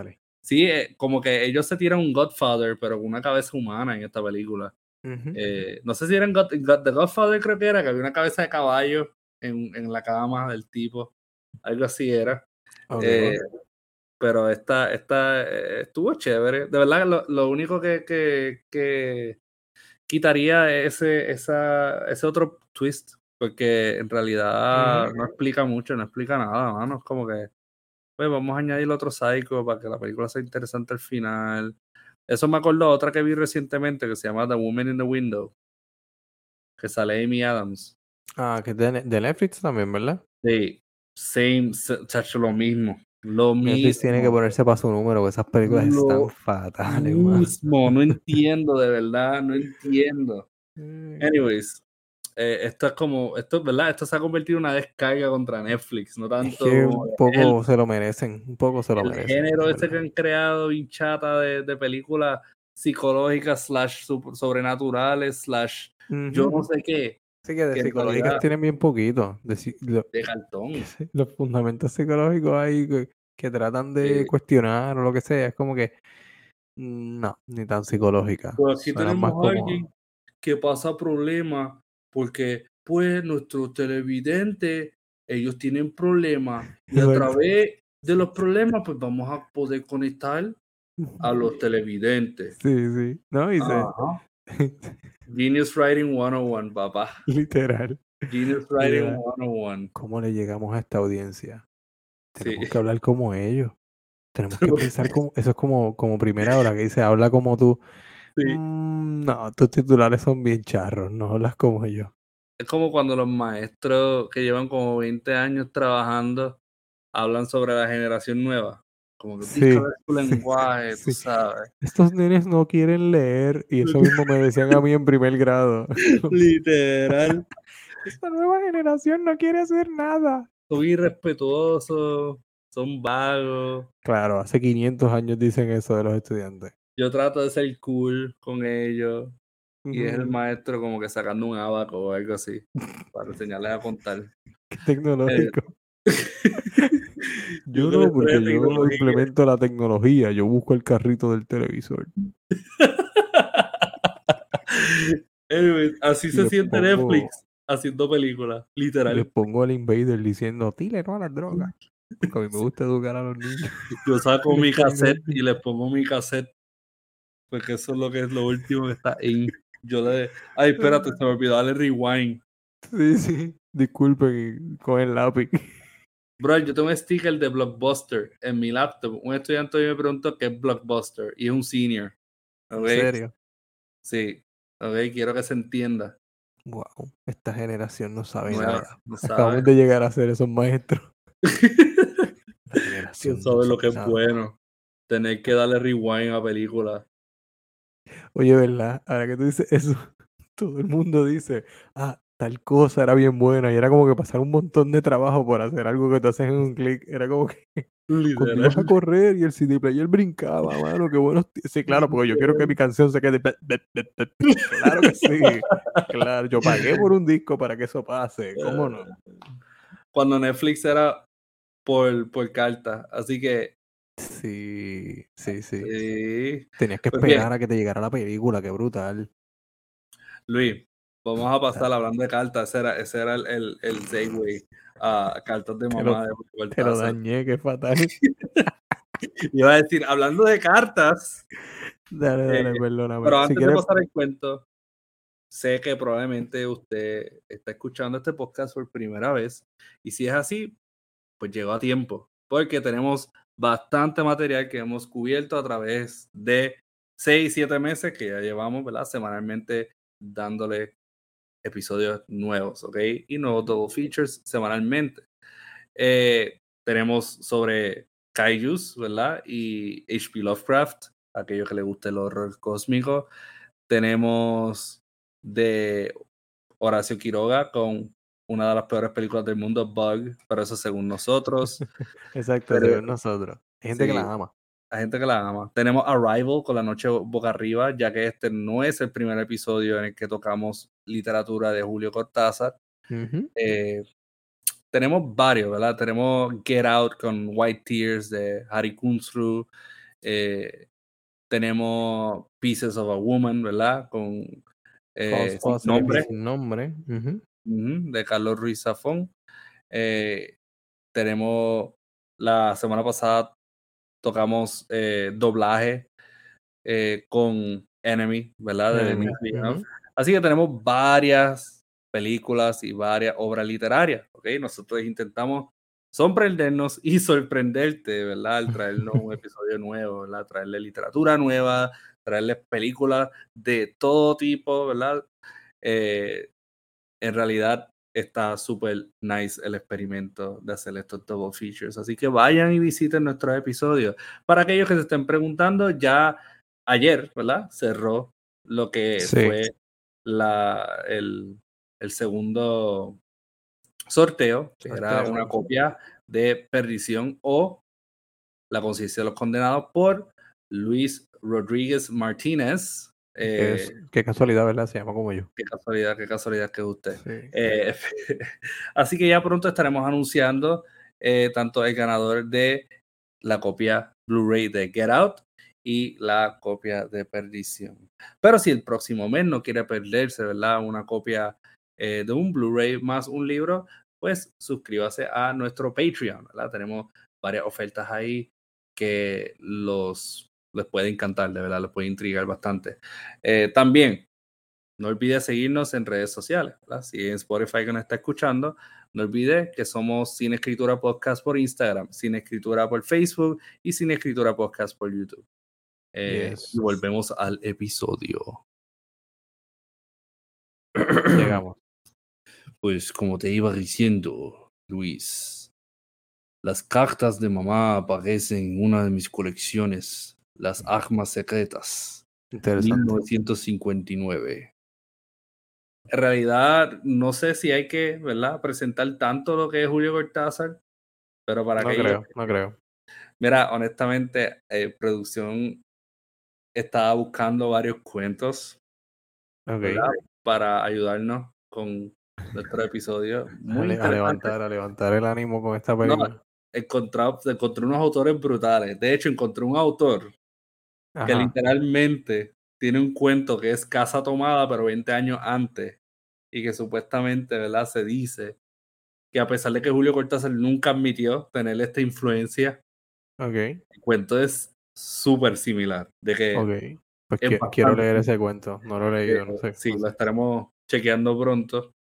eh, como que ellos se tiran un Godfather, pero con una cabeza humana en esta película. No sé si era en God- The Godfather, creo que era, que había una cabeza de caballo en, en la cama del tipo. Algo así era. Pero esta, esta eh, estuvo chévere. De verdad, lo, lo único que, que, que quitaría es ese, esa, ese otro twist, porque en realidad no explica mucho, no explica nada, mano. Es como que, pues vamos a añadir otro psycho para que la película sea interesante al final. Eso me acordó a otra que vi recientemente que se llama The Woman in the Window, que sale Amy Adams. Ah, que es de, de Netflix también, ¿verdad? Sí, same, chacho, lo mismo. Lo Netflix tiene que ponerse para su número, porque esas películas están fatales, man. mismo, no entiendo, de verdad, no entiendo. Anyways, eh, esto es como, esto, ¿verdad? Esto se ha convertido en una descarga contra Netflix, no Es tanto que como un el, poco se lo merecen, un poco se lo el merecen. género en este que han creado, bien chata de, de películas psicológicas, slash sobrenaturales, slash yo no sé qué, Sí que de que psicológicas realidad tienen bien poquito. De si- lo- de cartón. los fundamentos psicológicos ahí que, que tratan de Sí. cuestionar o lo que sea, es como que no, ni tan psicológica. Pues aquí Suenan más tenemos a como alguien que pasa problemas porque, pues, nuestros televidentes, ellos tienen problemas y a través de los problemas, pues vamos a poder conectar a los televidentes. Sí, sí. No, y se. Genius Writing 101, papá. literal. Genius Writing Mira. 101. ¿Cómo le llegamos a esta audiencia? Sí. Tenemos que hablar como ellos. Tenemos que Tenemos que- pensar como, eso es como, como primera hora que dice, habla como tú. Sí. Mm, no, tus titulares son bien charros, no hablas como yo. Es como cuando los maestros que llevan como 20 años trabajando hablan sobre la generación nueva. Como que Sí, sí, lenguaje, tú sabes. Estos nenes no quieren leer y eso mismo me decían a mí en primer grado. Literal. Esta nueva generación no quiere hacer nada. Son irrespetuosos, son vagos. Claro, hace 500 años dicen eso de los estudiantes. Yo trato de ser cool con ellos. Y es el maestro como que sacando un abaco o algo así. Para enseñarles a contar. Qué tecnológico. Yo no, porque yo tecnología. implemento la tecnología, yo busco el carrito del televisor. Anyways, así se les siente pongo- Netflix haciendo películas, Y les literal. pongo al invader diciendo, dile no a las drogas. Porque a mí me gusta educar a los niños. Yo saco mi Les cassette y le pongo mi cassette. Porque eso es lo que es lo último que está en. Yo le. Ay, espérate, se me olvidó darle rewind. Sí, sí. Disculpen, con el lápiz. Bro, yo tengo un sticker de Blockbuster en mi laptop. Un estudiante hoy me preguntó qué es Blockbuster y es un senior. En serio. Sí. Ok, quiero que se entienda. Wow, esta generación no sabe nada. no Acabamos sabe. de llegar a ser esos maestros. Generación no sabes lo que es sabe bueno. Tener que darle rewind a películas. Oye, ¿verdad? Ahora que tú dices eso, todo el mundo dice, ah, tal cosa era bien buena. Y era como que pasar un montón de trabajo por hacer algo que te hacen en un clic. Era como que ibas a correr y el CD player brincaba, mano, qué bueno. Sí, claro, porque yo quiero que mi canción se quede. Claro que sí. Claro, yo pagué por un disco para que eso pase. ¿Cómo no? Cuando Netflix era por, por carta. Así que. Sí, sí, sí. sí. Tenías que Pues esperar a que te llegara la película, qué brutal. Luis, Vamos a pasar hablando de cartas. Ese era, ese era el, el, el segue a cartas de mamá de Te lo Cortázar. dañé, qué fatal. Iba a decir, hablando de cartas, Dale, dale, Eh, perdóname. pero Si antes quieres- de pasar el cuento, sé que probablemente usted está escuchando este podcast por primera vez. Y si es así, pues llegó a tiempo. Porque tenemos bastante material que hemos cubierto a través de 6, 7 meses que ya llevamos, ¿verdad? Semanalmente dándole episodios nuevos, ¿ok? Y nuevos double features semanalmente. Eh, tenemos sobre Kaijus, ¿verdad? Y H.P. Lovecraft, aquello que le guste el horror cósmico. Tenemos de Horacio Quiroga con una de las peores películas del mundo, Bug, pero eso según nosotros. Exacto, pero- según nosotros. Hay gente que sí. la ama. Hay gente que la ama. Tenemos Arrival con la noche boca arriba, ya que este no es el primer episodio en el que tocamos literatura de Julio Cortázar. Eh, tenemos varios, ¿verdad? Tenemos Get Out con White Tears de Harry Kunstru. eh, tenemos Pieces of a Woman, ¿verdad? Con eh, Sin nombre nombre. de Carlos Ruiz Zafón. Tenemos la semana pasada tocamos eh, doblaje eh, con Enemy, ¿verdad? De. Así que tenemos varias películas y varias obras literarias, ¿ok? Nosotros intentamos sorprendernos y sorprenderte, ¿verdad? Al traernos un episodio nuevo, ¿verdad? Traerle literatura nueva, traerles películas de todo tipo, ¿verdad? Eh, en realidad está súper nice el experimento de hacer estos double features. Así que vayan y visiten nuestros episodios. Para aquellos que se estén preguntando, ya ayer, ¿verdad? Cerró lo que Sí. fue la, el, el segundo sorteo, que era una copia de Perdición o La conciencia de los condenados por Luis Rodríguez Martínez. Eh, es- qué casualidad, ¿verdad? Se llama como yo. Qué casualidad, qué casualidad que es usted. Sí. Eh, así que ya pronto estaremos anunciando eh, tanto el ganador de la copia Blu-ray de Get Out y la copia de Perdición. Pero si el próximo mes no quiere perderse, ¿verdad? Una copia de un Blu-ray más un libro, pues suscríbase a nuestro Patreon, ¿verdad? Tenemos varias ofertas ahí que los les puede encantar, de verdad, les puede intrigar bastante. Eh, también no olvide seguirnos en redes sociales. ¿verdad? Si en Spotify que nos está escuchando, no olvide que somos Sin Escritura Podcast por Instagram, Sin Escritura por Facebook y Sin Escritura Podcast por YouTube. Eh, Yes. Y volvemos al episodio. Llegamos. Pues como te iba diciendo, Luis, las cartas de mamá aparecen en una de mis colecciones, las armas secretas. Interesante. 1959. En realidad, no sé si hay que, ¿verdad?, presentar tanto lo que es Julio Cortázar, pero para No que creo, no creo. Mira, honestamente, eh, producción estaba buscando varios cuentos para ayudarnos con nuestro episodio. A, Muy a interesante. levantar, a levantar el ánimo con esta película. Encontré, encontré unos autores brutales. De hecho, encontré un autor que literalmente tiene un cuento que es Casa Tomada, pero 20 años antes, y que supuestamente, ¿verdad? Se dice que a pesar de que Julio Cortázar nunca admitió tener esta influencia, el cuento es súper similar. De que. Pues es que- quiero leer ese cuento. No lo he leído, no sé. sí, lo estaremos chequeando pronto.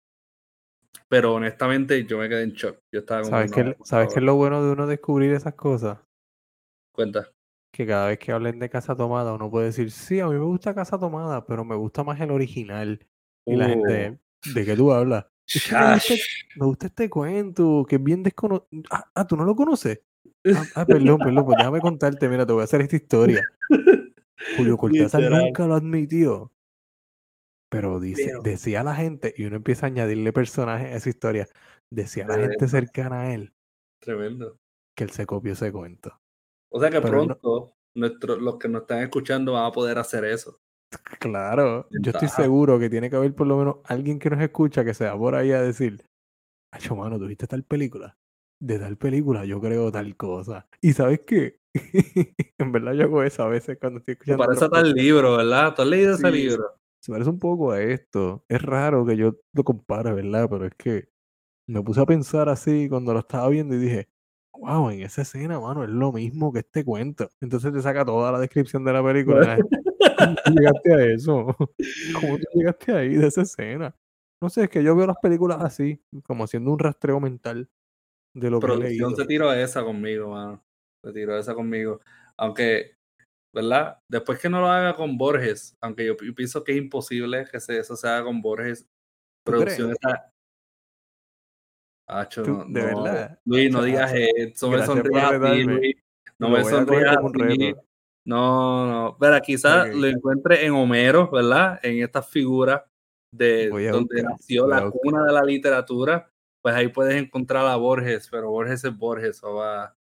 Pero honestamente, yo me quedé en shock. Yo estaba ¿Sabes qué, por ¿Sabes qué es lo bueno de uno descubrir esas cosas? Cuenta. Que cada vez que hablen de Casa Tomada, uno puede decir, sí, a mí me gusta Casa Tomada, pero me gusta más el original. Y la gente, ¿de qué tú hablas? Es que me gusta, me gusta este cuento, que es bien desconocido. Ah, ah, ¿tú no lo conoces? Ah, ah, perdón, perdón, pues déjame contarte, mira, te voy a hacer esta historia. Julio Cortázar Literal. nunca lo admitió. Pero dice, Pero- decía la gente, y uno empieza a añadirle personajes a esa historia, decía la gente Tremendo. cercana a él Tremendo. que él se copió ese cuento. O sea que Pero no- pronto nuestro- los que nos están escuchando van a poder hacer eso. Claro, yo estoy seguro que tiene que haber por lo menos alguien que nos escucha que se va por ahí a decir, Acho, mano, ¿tuviste tal película? De tal película yo creo tal cosa. ¿Y sabes qué? en verdad yo hago eso a veces cuando estoy escuchando parece otros tal libro, ¿verdad? ¿Tú has leído ese libro? se parece un poco a esto. Es raro que yo lo compare, ¿verdad? Pero es que me puse a pensar así cuando lo estaba viendo y dije, wow, en esa escena, mano, es lo mismo que este cuento. Entonces te saca toda la descripción de la película. ¿Cómo tú llegaste a eso? ¿Cómo tú llegaste ahí de esa escena? No sé, es que yo veo las películas así, como haciendo un rastreo mental de lo que he Producción leído. se tiró esa conmigo, mano. Se tiró esa conmigo. Aunque, ¿verdad? Después que no lo haga con Borges, aunque yo pi- pienso que es imposible que se, eso se haga con Borges, ¿Tú producción está. Acho, no, de no, verdad. Luis, no digas eso, me sonríes así, retarme. Luis. No me a sonrías así. reto. No, no. Pero quizás lo encuentre en Homero, ¿verdad? En estas figuras de a donde buscar, nació a la cuna de la literatura. Pues ahí puedes encontrar a Borges, pero Borges es Borges, o va.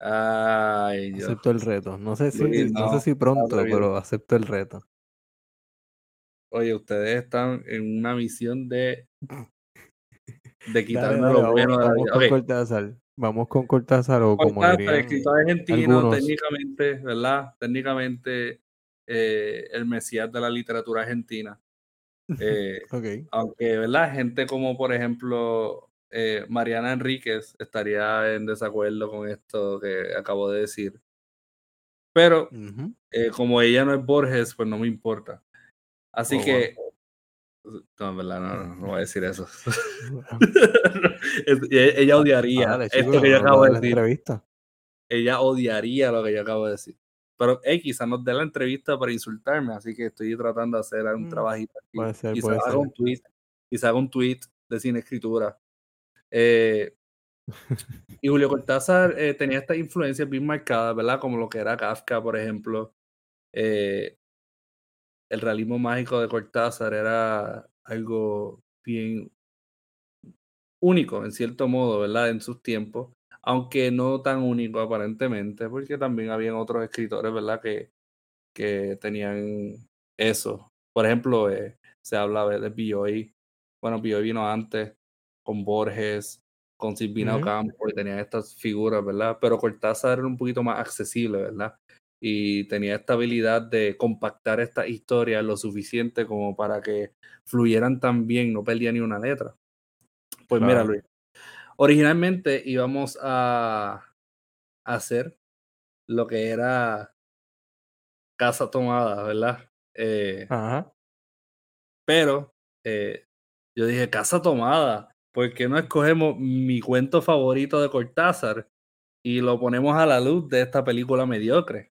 Ay, Dios. Acepto el reto. No sé si, Luis, no sé si pronto, pero acepto el reto. Oye, ustedes están en una misión de, de quitarme lo vamos, bueno de la vamos vida. con Cortázar. Vamos con Cortázar o como Cortázar, dirían escritor argentino, algunos. técnicamente, ¿verdad? Técnicamente eh, el mesías de la literatura argentina. Eh, Ok. aunque, ¿verdad? Gente como, por ejemplo, eh, Mariana Enríquez estaría en desacuerdo con esto que acabo de decir. Pero Ujú. eh, como ella no es Borges, pues no me importa. Así Oh, wow. No, en verdad, no, no, no voy a decir eso. E- ella odiaría Dale, esto que yo acabo de la decir. entrevista. Ella odiaría lo que yo acabo de decir. Pero, hey, quizás nos dé la entrevista para insultarme, así que estoy tratando de hacer un Mm, trabajito aquí. Puede ser, Quizás puede haga ser. un tweet, quizás haga un tweet de sin escritura. Eh, y Julio Cortázar eh, tenía estas influencias bien marcadas, ¿verdad? Como lo que era Kafka, por ejemplo. Eh, el realismo mágico de Cortázar era algo bien único, en cierto modo, ¿verdad? En sus tiempos, aunque no tan único aparentemente, porque también habían otros escritores, ¿verdad? Que, que tenían eso. Por ejemplo, eh, se habla de, Bioy. Bueno, Bioy vino antes con Borges, con Silvina Ujú. Ocampo, y tenían estas figuras, ¿verdad? Pero Cortázar era un poquito más accesible, ¿verdad? Y tenía esta habilidad de compactar estas historias lo suficiente como para que fluyeran tan bien, no perdía ni una letra. Pues mira. Luis, originalmente íbamos a hacer lo que era Casa Tomada, ¿verdad? Eh, Ajá. pero eh, yo dije, Casa Tomada, ¿por qué no escogemos mi cuento favorito de Cortázar y lo ponemos a la luz de esta película mediocre?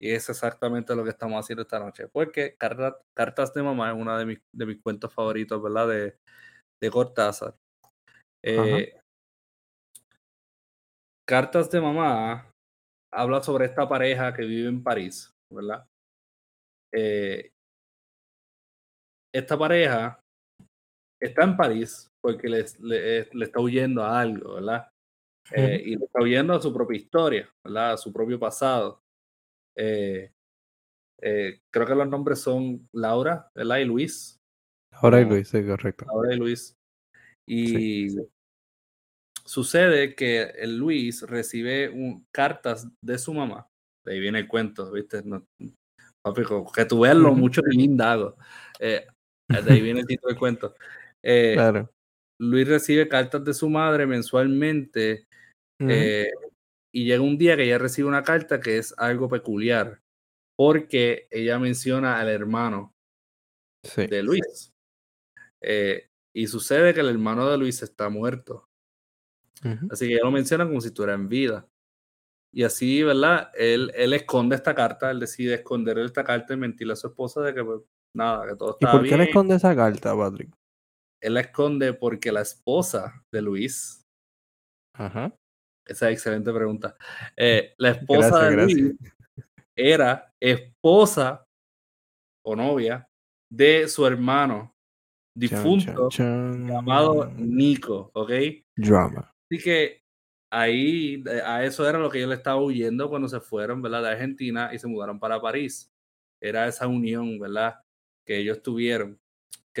Y es exactamente lo que estamos haciendo esta noche, porque Carta- Cartas de Mamá es uno de mis, de mis cuentos favoritos, ¿verdad? De, de Cortázar. Eh, Cartas de Mamá habla sobre esta pareja que vive en París, ¿verdad? Eh, esta pareja está en París porque le, le está huyendo a algo, ¿verdad? Eh, y le está huyendo a su propia historia, ¿verdad? A su propio pasado. Eh, eh, creo que los nombres son Laura, ¿verdad? Y Luis. Ahora y Luis, sí, correcto. Laura y Luis. Sí. Y sucede que el Luis recibe un- cartas de su mamá. De ahí viene el cuento, ¿viste? No- papi, que tú veas lo mucho que lindago. Eh, de ahí viene el título del cuento. Eh, Claro. Luis recibe cartas de su madre mensualmente eh, y llega un día que ella recibe una carta que es algo peculiar porque ella menciona al hermano Sí. de Luis. Eh, y sucede que el hermano de Luis está muerto. Así que ella lo menciona como si estuviera en vida. Y así, ¿verdad? Él, él esconde esta carta, él decide esconder esta carta y mentirle a su esposa de que, pues, nada, que todo ¿Y estaba por qué le bien. esconde esa carta, Patrick? Él la esconde porque la esposa de Luis, Ajá. Esa es excelente pregunta, eh, la esposa Gracias, de gracias. Luis era esposa o novia de su hermano Chan, difunto chan, llamado. Nico, ¿ok? Drama. Así que ahí, a eso era lo que yo le estaba huyendo cuando se fueron, ¿verdad? De Argentina y se mudaron para París. Era esa unión, ¿verdad? Que ellos tuvieron.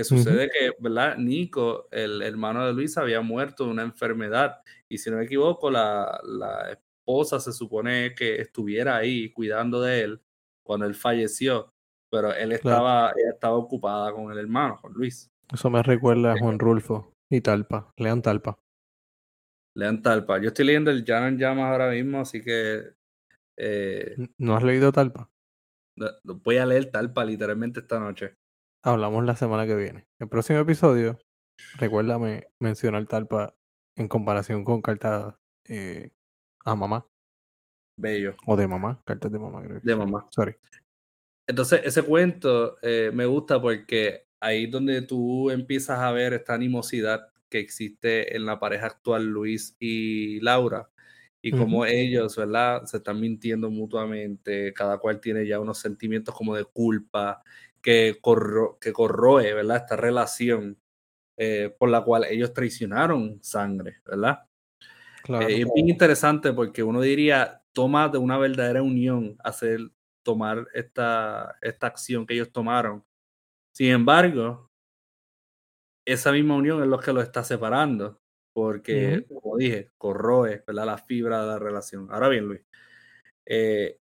Que sucede que, ¿verdad? Nico, el hermano de Luis, había muerto de una enfermedad. Y si no me equivoco, la, la esposa se supone que estuviera ahí cuidando de él cuando él falleció. pero él Claro. estaba, ella estaba ocupada con el hermano, con Luis. Eso me recuerda a Juan Rulfo y Talpa. Lean Talpa. Lean Talpa. Yo estoy leyendo el Jan Llamas ahora mismo, así que eh, ¿No has leído Talpa? voy a leer Talpa literalmente esta noche. Hablamos la semana que viene. El próximo episodio, recuérdame mencionar Talpa en comparación con cartas eh, a mamá Bello, o de mamá. Cartas de mamá, creo. de mamá. Sorry. Entonces, ese cuento eh, me gusta porque ahí es donde tú empiezas a ver esta animosidad que existe en la pareja actual, Luis y Laura, y cómo ellos, ¿verdad? Se están mintiendo mutuamente, cada cual tiene ya unos sentimientos como de culpa que, corro que corroe, ¿verdad? Esta relación eh, por la cual ellos traicionaron sangre, ¿verdad? Claro. Eh, es bien interesante porque uno diría, toma de una verdadera unión hacer tomar esta, esta acción que ellos tomaron. Sin embargo, esa misma unión es lo que los está separando, porque, como dije, corroe ¿verdad? la fibra de la relación. Ahora bien, Luis, eh,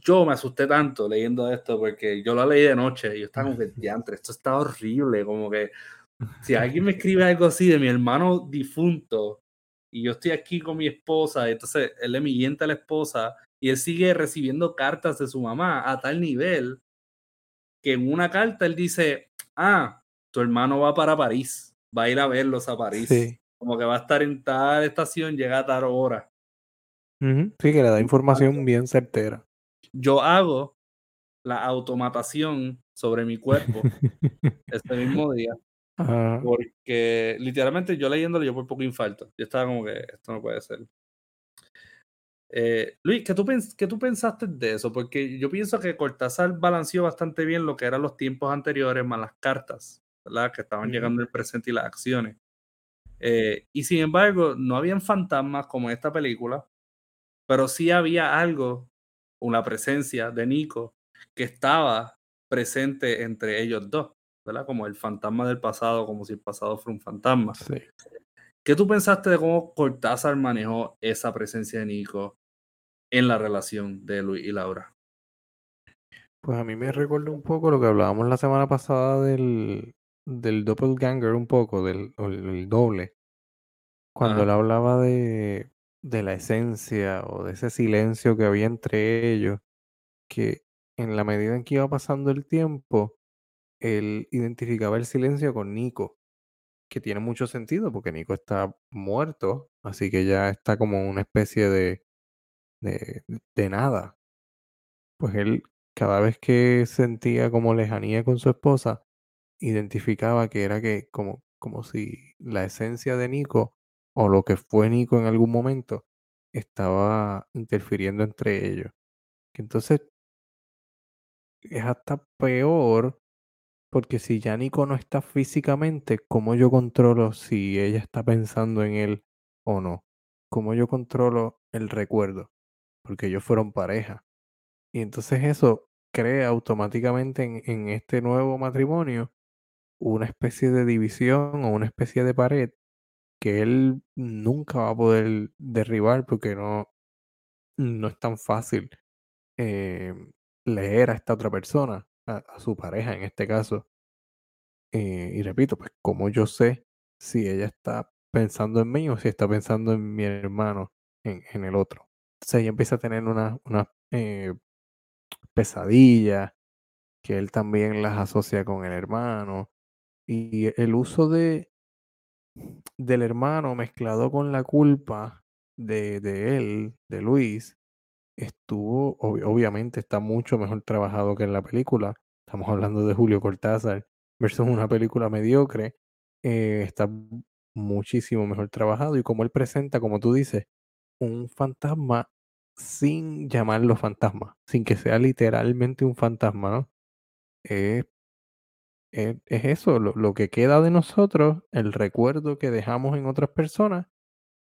yo me asusté tanto leyendo esto porque yo lo leí de noche y yo estaba como que, diantre, esto está horrible, como que si alguien me escribe algo así de mi hermano difunto y yo estoy aquí con mi esposa, y entonces él le miente a la esposa y él sigue recibiendo cartas de su mamá a tal nivel que en una carta él dice, ah, tu hermano va para París, va a ir a verlos a París, Sí. como que va a estar en tal estación, llega a tal hora. Sí, que le da información bien certera. Yo hago la automatación sobre mi cuerpo ese mismo día. Ajá. Porque literalmente yo leyéndolo, yo por poco infarto. Yo estaba como que esto no puede ser. Eh, Luis, ¿qué tú, ¿qué tú pensaste de eso? Porque yo pienso que Cortázar balanceó bastante bien lo que eran los tiempos anteriores más las cartas, ¿verdad? Que estaban llegando el presente y las acciones. Eh, y sin embargo, no habían fantasmas como en esta película, pero sí había algo, una presencia de Nico que estaba presente entre ellos dos, ¿verdad? Como el fantasma del pasado, como si el pasado fuera un fantasma. Sí. ¿Qué tú pensaste de cómo Cortázar manejó esa presencia de Nico en la relación de Luis y Laura? Pues a mí me recuerda un poco lo que hablábamos la semana pasada del, del doppelganger, un poco, del o el, el doble. Cuando él Ajá. hablaba de, de la esencia o de ese silencio que había entre ellos, que en la medida en que iba pasando el tiempo, él identificaba el silencio con Nico, que tiene mucho sentido porque Nico está muerto, así que ya está como una especie de, de, de nada. Pues él, cada vez que sentía como lejanía con su esposa, identificaba que era que como, como si la esencia de Nico o lo que fue Nico en algún momento estaba interfiriendo entre ellos. Entonces es hasta peor porque si ya Nico no está físicamente, ¿cómo yo controlo si ella está pensando en él o no? ¿Cómo yo controlo el recuerdo? Porque ellos fueron pareja. Y entonces eso crea automáticamente en, en este nuevo matrimonio una especie de división o una especie de pared que él nunca va a poder derribar porque no, no es tan fácil eh, leer a esta otra persona, a, su pareja en este caso. Eh, y repito, pues como yo sé si ella está pensando en mí o si está pensando en mi hermano, en, el otro. Entonces ella empieza a tener una, una eh, pesadilla, que él también las asocia con el hermano. Y el uso de del hermano mezclado con la culpa de, de él, de Luis, estuvo, ob- obviamente está mucho mejor trabajado que en la película. Estamos hablando de Julio Cortázar versus una película mediocre. eh, está muchísimo mejor trabajado y como él presenta, como tú dices, un fantasma sin llamarlo fantasma, sin que sea literalmente un fantasma, ¿no? Es es, es eso, lo, lo que queda de nosotros, el recuerdo que dejamos en otras personas,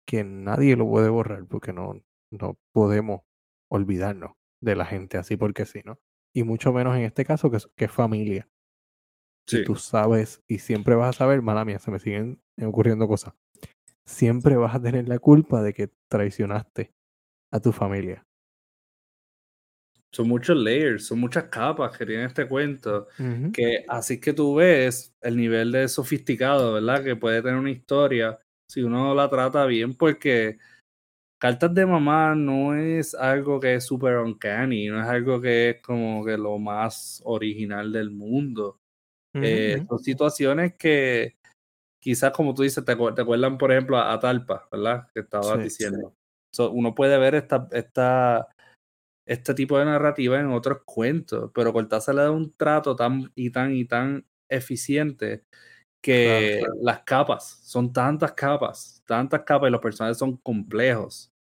que nadie lo puede borrar, porque no, no podemos olvidarnos de la gente así porque sí, ¿no? Y mucho menos en este caso que, es- que es familia. Y Sí. tú sabes, y siempre vas a saber, mala mía, se me siguen ocurriendo cosas. Siempre vas a tener la culpa de que traicionaste a tu familia. Son muchos layers, son muchas capas que tiene este cuento, que así que tú ves el nivel de sofisticado, ¿verdad? Que puede tener una historia si uno la trata bien, porque Cartas de Mamá no es algo que es super uncanny, no es algo que es como que lo más original del mundo. Eh, son situaciones que quizás, como tú dices, te, te acuerdan, por ejemplo, a, a Talpa, ¿verdad? Que estabas Sí. diciendo. So, uno puede ver esta, esta, este tipo de narrativa en otros cuentos, pero Cortázar le da un trato tan y tan y tan eficiente que las capas, son tantas capas, tantas capas y los personajes son complejos.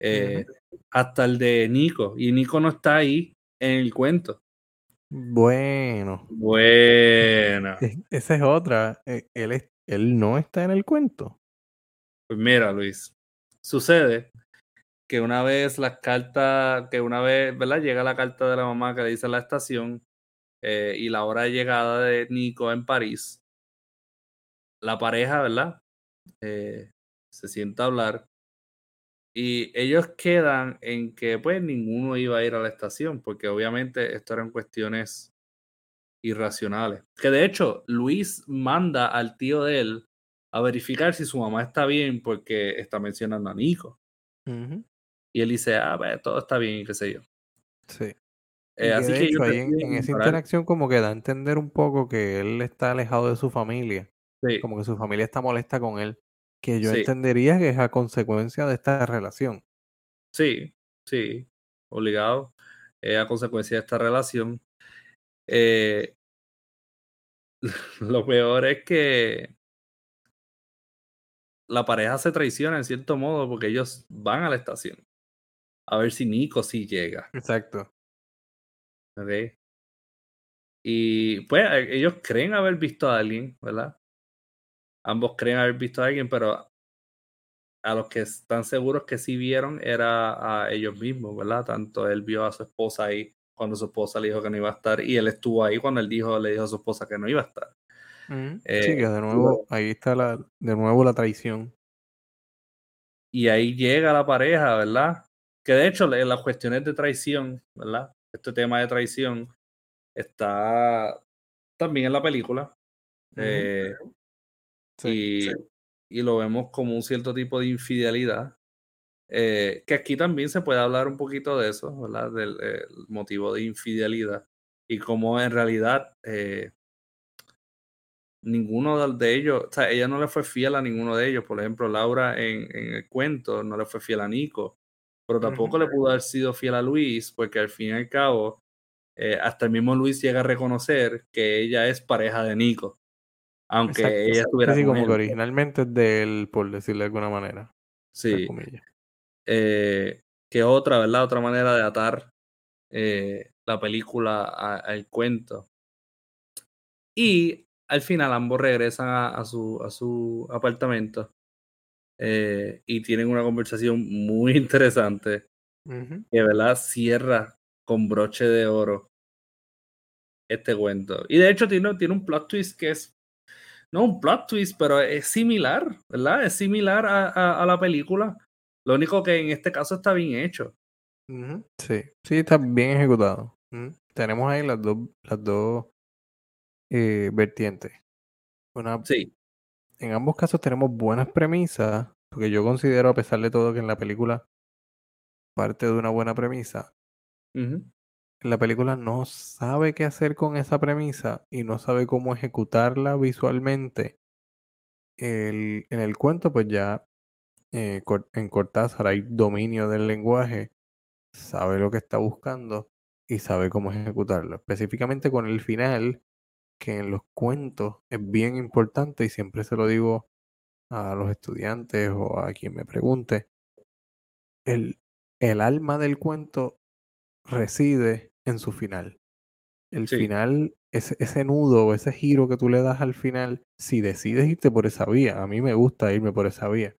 Eh, Hasta el de Nico, y Nico no está ahí en el cuento. Bueno, Buena. e- esa es otra. e- Él, es- él no está en el cuento. Pues mira, Luis, sucede que una vez las cartas, que una vez, ¿verdad? Llega la carta de la mamá que dice la estación eh, y la hora de llegada de Nico en París, la pareja, ¿verdad? Eh, se sienta a hablar y ellos quedan en que pues ninguno iba a ir a la estación porque obviamente esto eran cuestiones irracionales. Que de hecho Luis manda al tío de él a verificar si su mamá está bien porque está mencionando a Nico. Ujú. Y él dice, ah, pues, todo está bien y qué sé yo. Sí. Eh, así de que hecho, ahí en, esa interacción como que da a entender un poco que él está alejado de su familia. Sí, Como que su familia está molesta con él. Que yo Sí. entendería que es a consecuencia de esta relación. sí, sí, obligado. eh, a consecuencia de esta relación. Eh, lo peor es que la pareja se traiciona en cierto modo porque ellos van a la estación a ver si Nico sí llega. Exacto. ¿ok? Y pues eh, ellos creen haber visto a alguien, ¿verdad? Ambos creen haber visto a alguien, pero a los que están seguros que sí vieron era a ellos mismos, ¿verdad? Tanto él vio a su esposa ahí cuando su esposa le dijo que no iba a estar y él estuvo ahí cuando él dijo, le dijo a su esposa que no iba a estar. Ujú. Eh, sí, que de nuevo, ahí está la, de nuevo la traición. Y ahí llega la pareja, ¿verdad? Que de hecho en las cuestiones de traición, ¿verdad? Este tema de traición está también en la película. Eh, Sí, y, sí. y lo vemos como un cierto tipo de infidelidad. eh, que aquí también se puede hablar un poquito de eso, ¿verdad? Del el motivo de infidelidad y cómo en realidad eh, ninguno de- de ellos, o sea, ella no le fue fiel a ninguno de ellos. Por ejemplo, Laura en, en el cuento no le fue fiel a Nico, pero tampoco le pudo haber sido fiel a Luis, porque al fin y al cabo, eh, hasta el mismo Luis llega a reconocer que ella es pareja de Nico, aunque Exacto. ella estuviera sí, con como él. que originalmente es de él, por decirlo de alguna manera. Sí. eh, que otra, ¿verdad? Otra manera de atar eh, la película al cuento. Y al final ambos regresan a, a su, a su apartamento eh, y tienen una conversación muy interesante que, ¿verdad? Cierra con broche de oro este cuento. Y de hecho tiene, tiene un plot twist que es, no un plot twist, pero es similar, ¿verdad? Es similar a, a- a la película. Lo único que en este caso está bien hecho. Sí, sí, está bien ejecutado. Ujú. Tenemos ahí las dos, las dos eh, vertientes. Una, Sí, en ambos casos tenemos buenas premisas, porque yo considero, a pesar de todo, que en la película parte de una buena premisa. En la película no sabe qué hacer con esa premisa y no sabe cómo ejecutarla visualmente. El- en el cuento, pues ya eh, en Cortázar hay dominio del lenguaje, sabe lo que está buscando y sabe cómo ejecutarlo. Específicamente con el final, que en los cuentos es bien importante y siempre se lo digo a los estudiantes o a quien me pregunte. El, el alma del cuento reside en su final. El Sí. final, ese, ese nudo o ese giro que tú le das al final, si decides irte por esa vía, a mí me gusta irme por esa vía,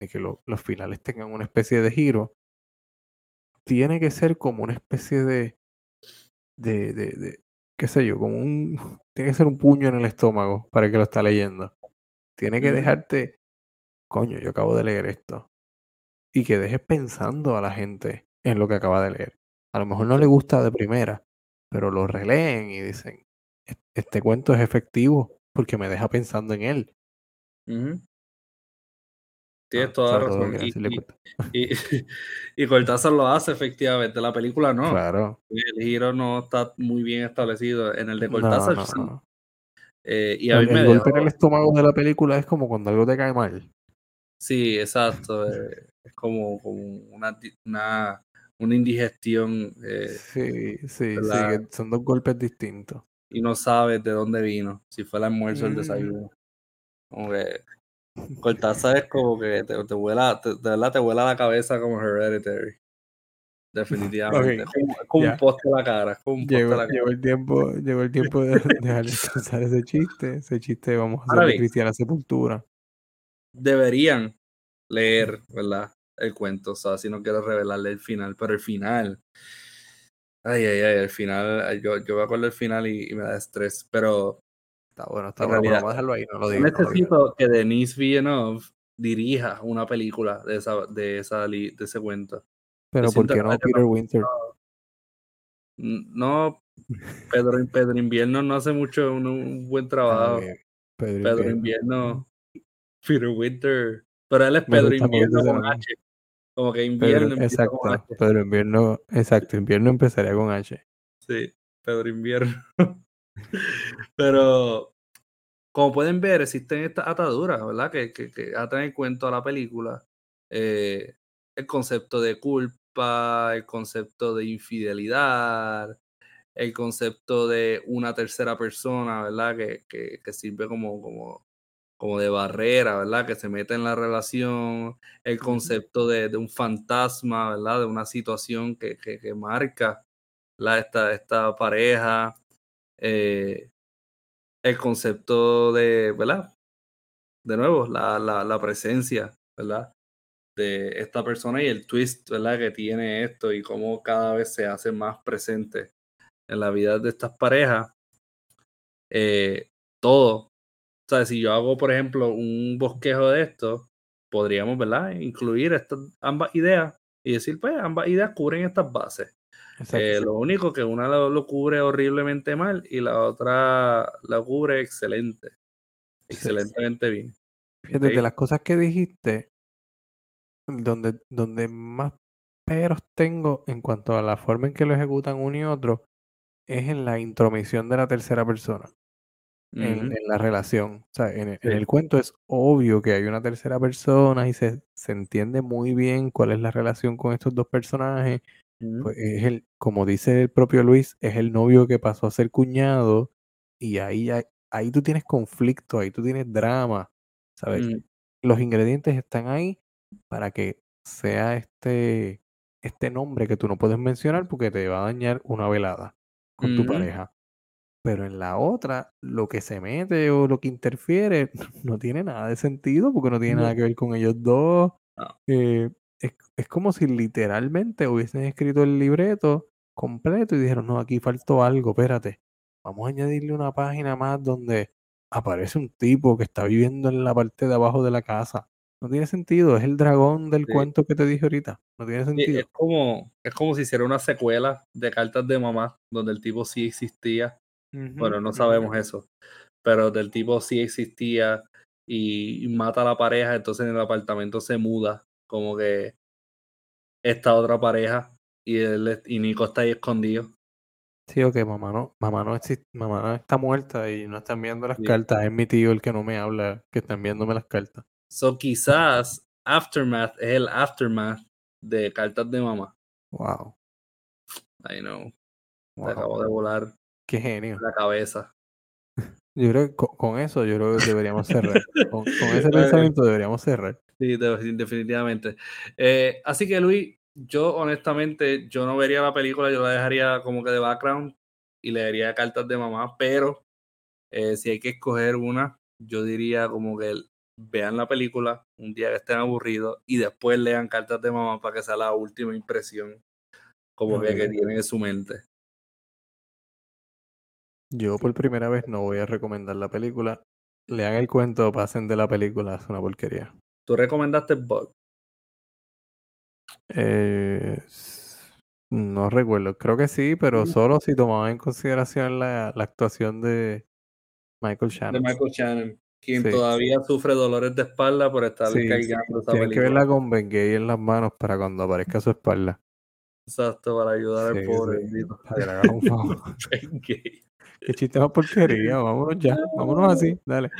de que lo- los finales tengan una especie de giro, tiene que ser como una especie de, de, de, de, qué sé yo, como un, tiene que ser un puño en el estómago para el que lo está leyendo. Tiene que dejarte, coño, yo acabo de leer esto. Y que dejes pensando a la gente en lo que acaba de leer. A lo mejor no le gusta de primera, pero lo releen y dicen, este cuento es efectivo porque me deja pensando en él. Tienes ah, toda la razón. Y, y, Cortázar lo hace efectivamente, la película no. Claro. El giro no está muy bien establecido. En el de Cortázar eh, y a el, mí me golpe en el estómago de la película es como cuando algo te cae mal. Sí, exacto. Eh, es como, como una, una, una indigestión. Eh, sí, sí, sí, son dos golpes distintos. Y no sabes de dónde vino, si fue el almuerzo o el mm. desayuno. Como que Cortázar es como que te, te vuela, de verdad te vuela la cabeza como Hereditary. Definitivamente. Es como, un poste a la cara. un llegó, la cara. el tiempo, llegó el tiempo de dejar de pensar ese chiste. Ese chiste vamos a hacer Cristiana Sepultura. Deberían leer, ¿verdad? El cuento. O sea, si no quiero revelarle el final. Pero el final. Ay, ay, ay, el final. Yo, yo me acuerdo del final y me da estrés. Pero Está bueno, está bueno. Vamos a dejarlo ahí, no lo digo. Necesito que Denise Villeneuve dirija una película de, esa, de, esa, de ese cuento. Pero ¿por qué no Peter Winter? No, Pedro, Pedro Invierno no hace mucho un, buen trabajo. Pedro, Invierno. Peter Winter. Pero él es Pedro Invierno con H. Como que invierno exacto, con H. Pedro Invierno, exacto, invierno empezaría con H. Sí, Pedro Invierno. Pero, como pueden ver, existen estas ataduras, ¿verdad? Que, que, que atan el cuento a la película. Eh, el concepto de culpa, el concepto de infidelidad, el concepto de una tercera persona, ¿verdad? Que, que, que sirve como, como, como de barrera, ¿verdad? Que se mete en la relación, el concepto de, de un fantasma, ¿verdad? De una situación que, que, marca Esta, esta pareja, eh, el concepto de, ¿verdad? De nuevo, la, la, la, presencia, ¿verdad? De esta persona y el twist, ¿verdad? Que tiene esto y cómo cada vez se hace más presente en la vida de estas parejas. Eh, todo. O sea, si yo hago, por ejemplo, un bosquejo de esto, podríamos, ¿verdad? Incluir estas ambas ideas y decir, pues, ambas ideas cubren estas bases. Eh, lo único que una lo, cubre horriblemente mal y la otra la cubre excelente. Excelentemente bien. Fíjate, de las cosas que dijiste, donde, donde más peros tengo en cuanto a la forma en que lo ejecutan uno y otro, es en la intromisión de la tercera persona. en, la relación. O sea, en, el cuento es obvio que hay una tercera persona y se, se entiende muy bien cuál es la relación con estos dos personajes pues es el, como dice el propio Luis, es el novio que pasó a ser cuñado y ahí, ahí tú tienes conflicto, ahí tú tienes drama, ¿sabes? Mm. Los ingredientes están ahí para que sea este, este nombre que tú no puedes mencionar porque te va a dañar una velada con tu pareja. Pero en la otra, lo que se mete o lo que interfiere no tiene nada de sentido porque no tiene nada que ver con ellos dos. Eh, es, como si literalmente hubiesen escrito el libreto completo y dijeron, no, aquí faltó algo, espérate, vamos a añadirle una página más donde aparece un tipo que está viviendo en la parte de abajo de la casa. No tiene sentido, es el dragón del cuento que te dije ahorita. No tiene sentido. es, como, es como si hiciera una secuela de cartas de mamá, donde el tipo sí existía. bueno, no sabemos eso, pero del tipo sí existía y, y mata a la pareja, entonces en el apartamento se muda como que esta otra pareja y, él, y Nico está ahí escondido. Sí, ok, mamá no, mamá no, existe, mamá no está muerta y no están viendo las cartas. Es mi tío el que no me habla, que están viéndome las cartas. So quizás Aftermath es el aftermath de cartas de mamá. Wow. I know. Te acabo de volar. Qué genio. La cabeza. Yo creo que con, eso yo creo que deberíamos cerrar. con, ese pensamiento deberíamos cerrar. Sí, definitivamente. Eh, así que Luis, yo honestamente, yo no vería la película, yo la dejaría como que de background y leería cartas de mamá, pero eh, si hay que escoger una, yo diría como que vean la película un día que estén aburridos y después lean cartas de mamá para que sea la última impresión como que, que tienen en su mente. Yo por primera vez no voy a recomendar la película. Lean el cuento, pasen de la película, es una porquería. ¿Tú recomendaste Bug? Eh, No recuerdo, creo que sí, pero solo si tomaba en consideración la, la actuación de Michael De Shannon. Michael Shannon, quien Sí. todavía sufre dolores de espalda por estar Sí, cargando esa Tienes que verla con Ben Gay en las manos para cuando aparezca su espalda. Exacto, para ayudar al pobre bendito. para que un favor. Ben Gay. Qué chiste más porquería, vámonos ya, vámonos así, dale.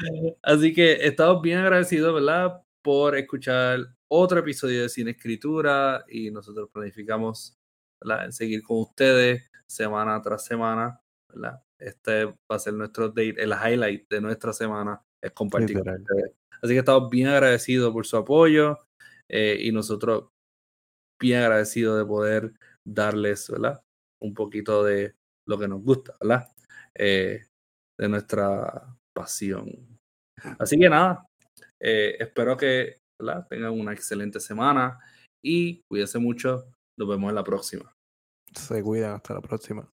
Así que estamos bien agradecidos, ¿verdad? Por escuchar otro episodio de Cine Escritura y nosotros planificamos ¿verdad? en seguir con ustedes semana tras semana, ¿verdad? Este va a ser nuestro date, el highlight de nuestra semana es compartir con ustedes. Así que estamos bien agradecidos por su apoyo eh, y nosotros bien agradecidos de poder darles, ¿verdad? Un poquito de lo que nos gusta, ¿verdad? Eh, de nuestra pasión. Así que nada, eh, espero que ¿verdad? tengan una excelente semana y cuídense mucho. Nos vemos en la próxima. Se cuidan, hasta la próxima.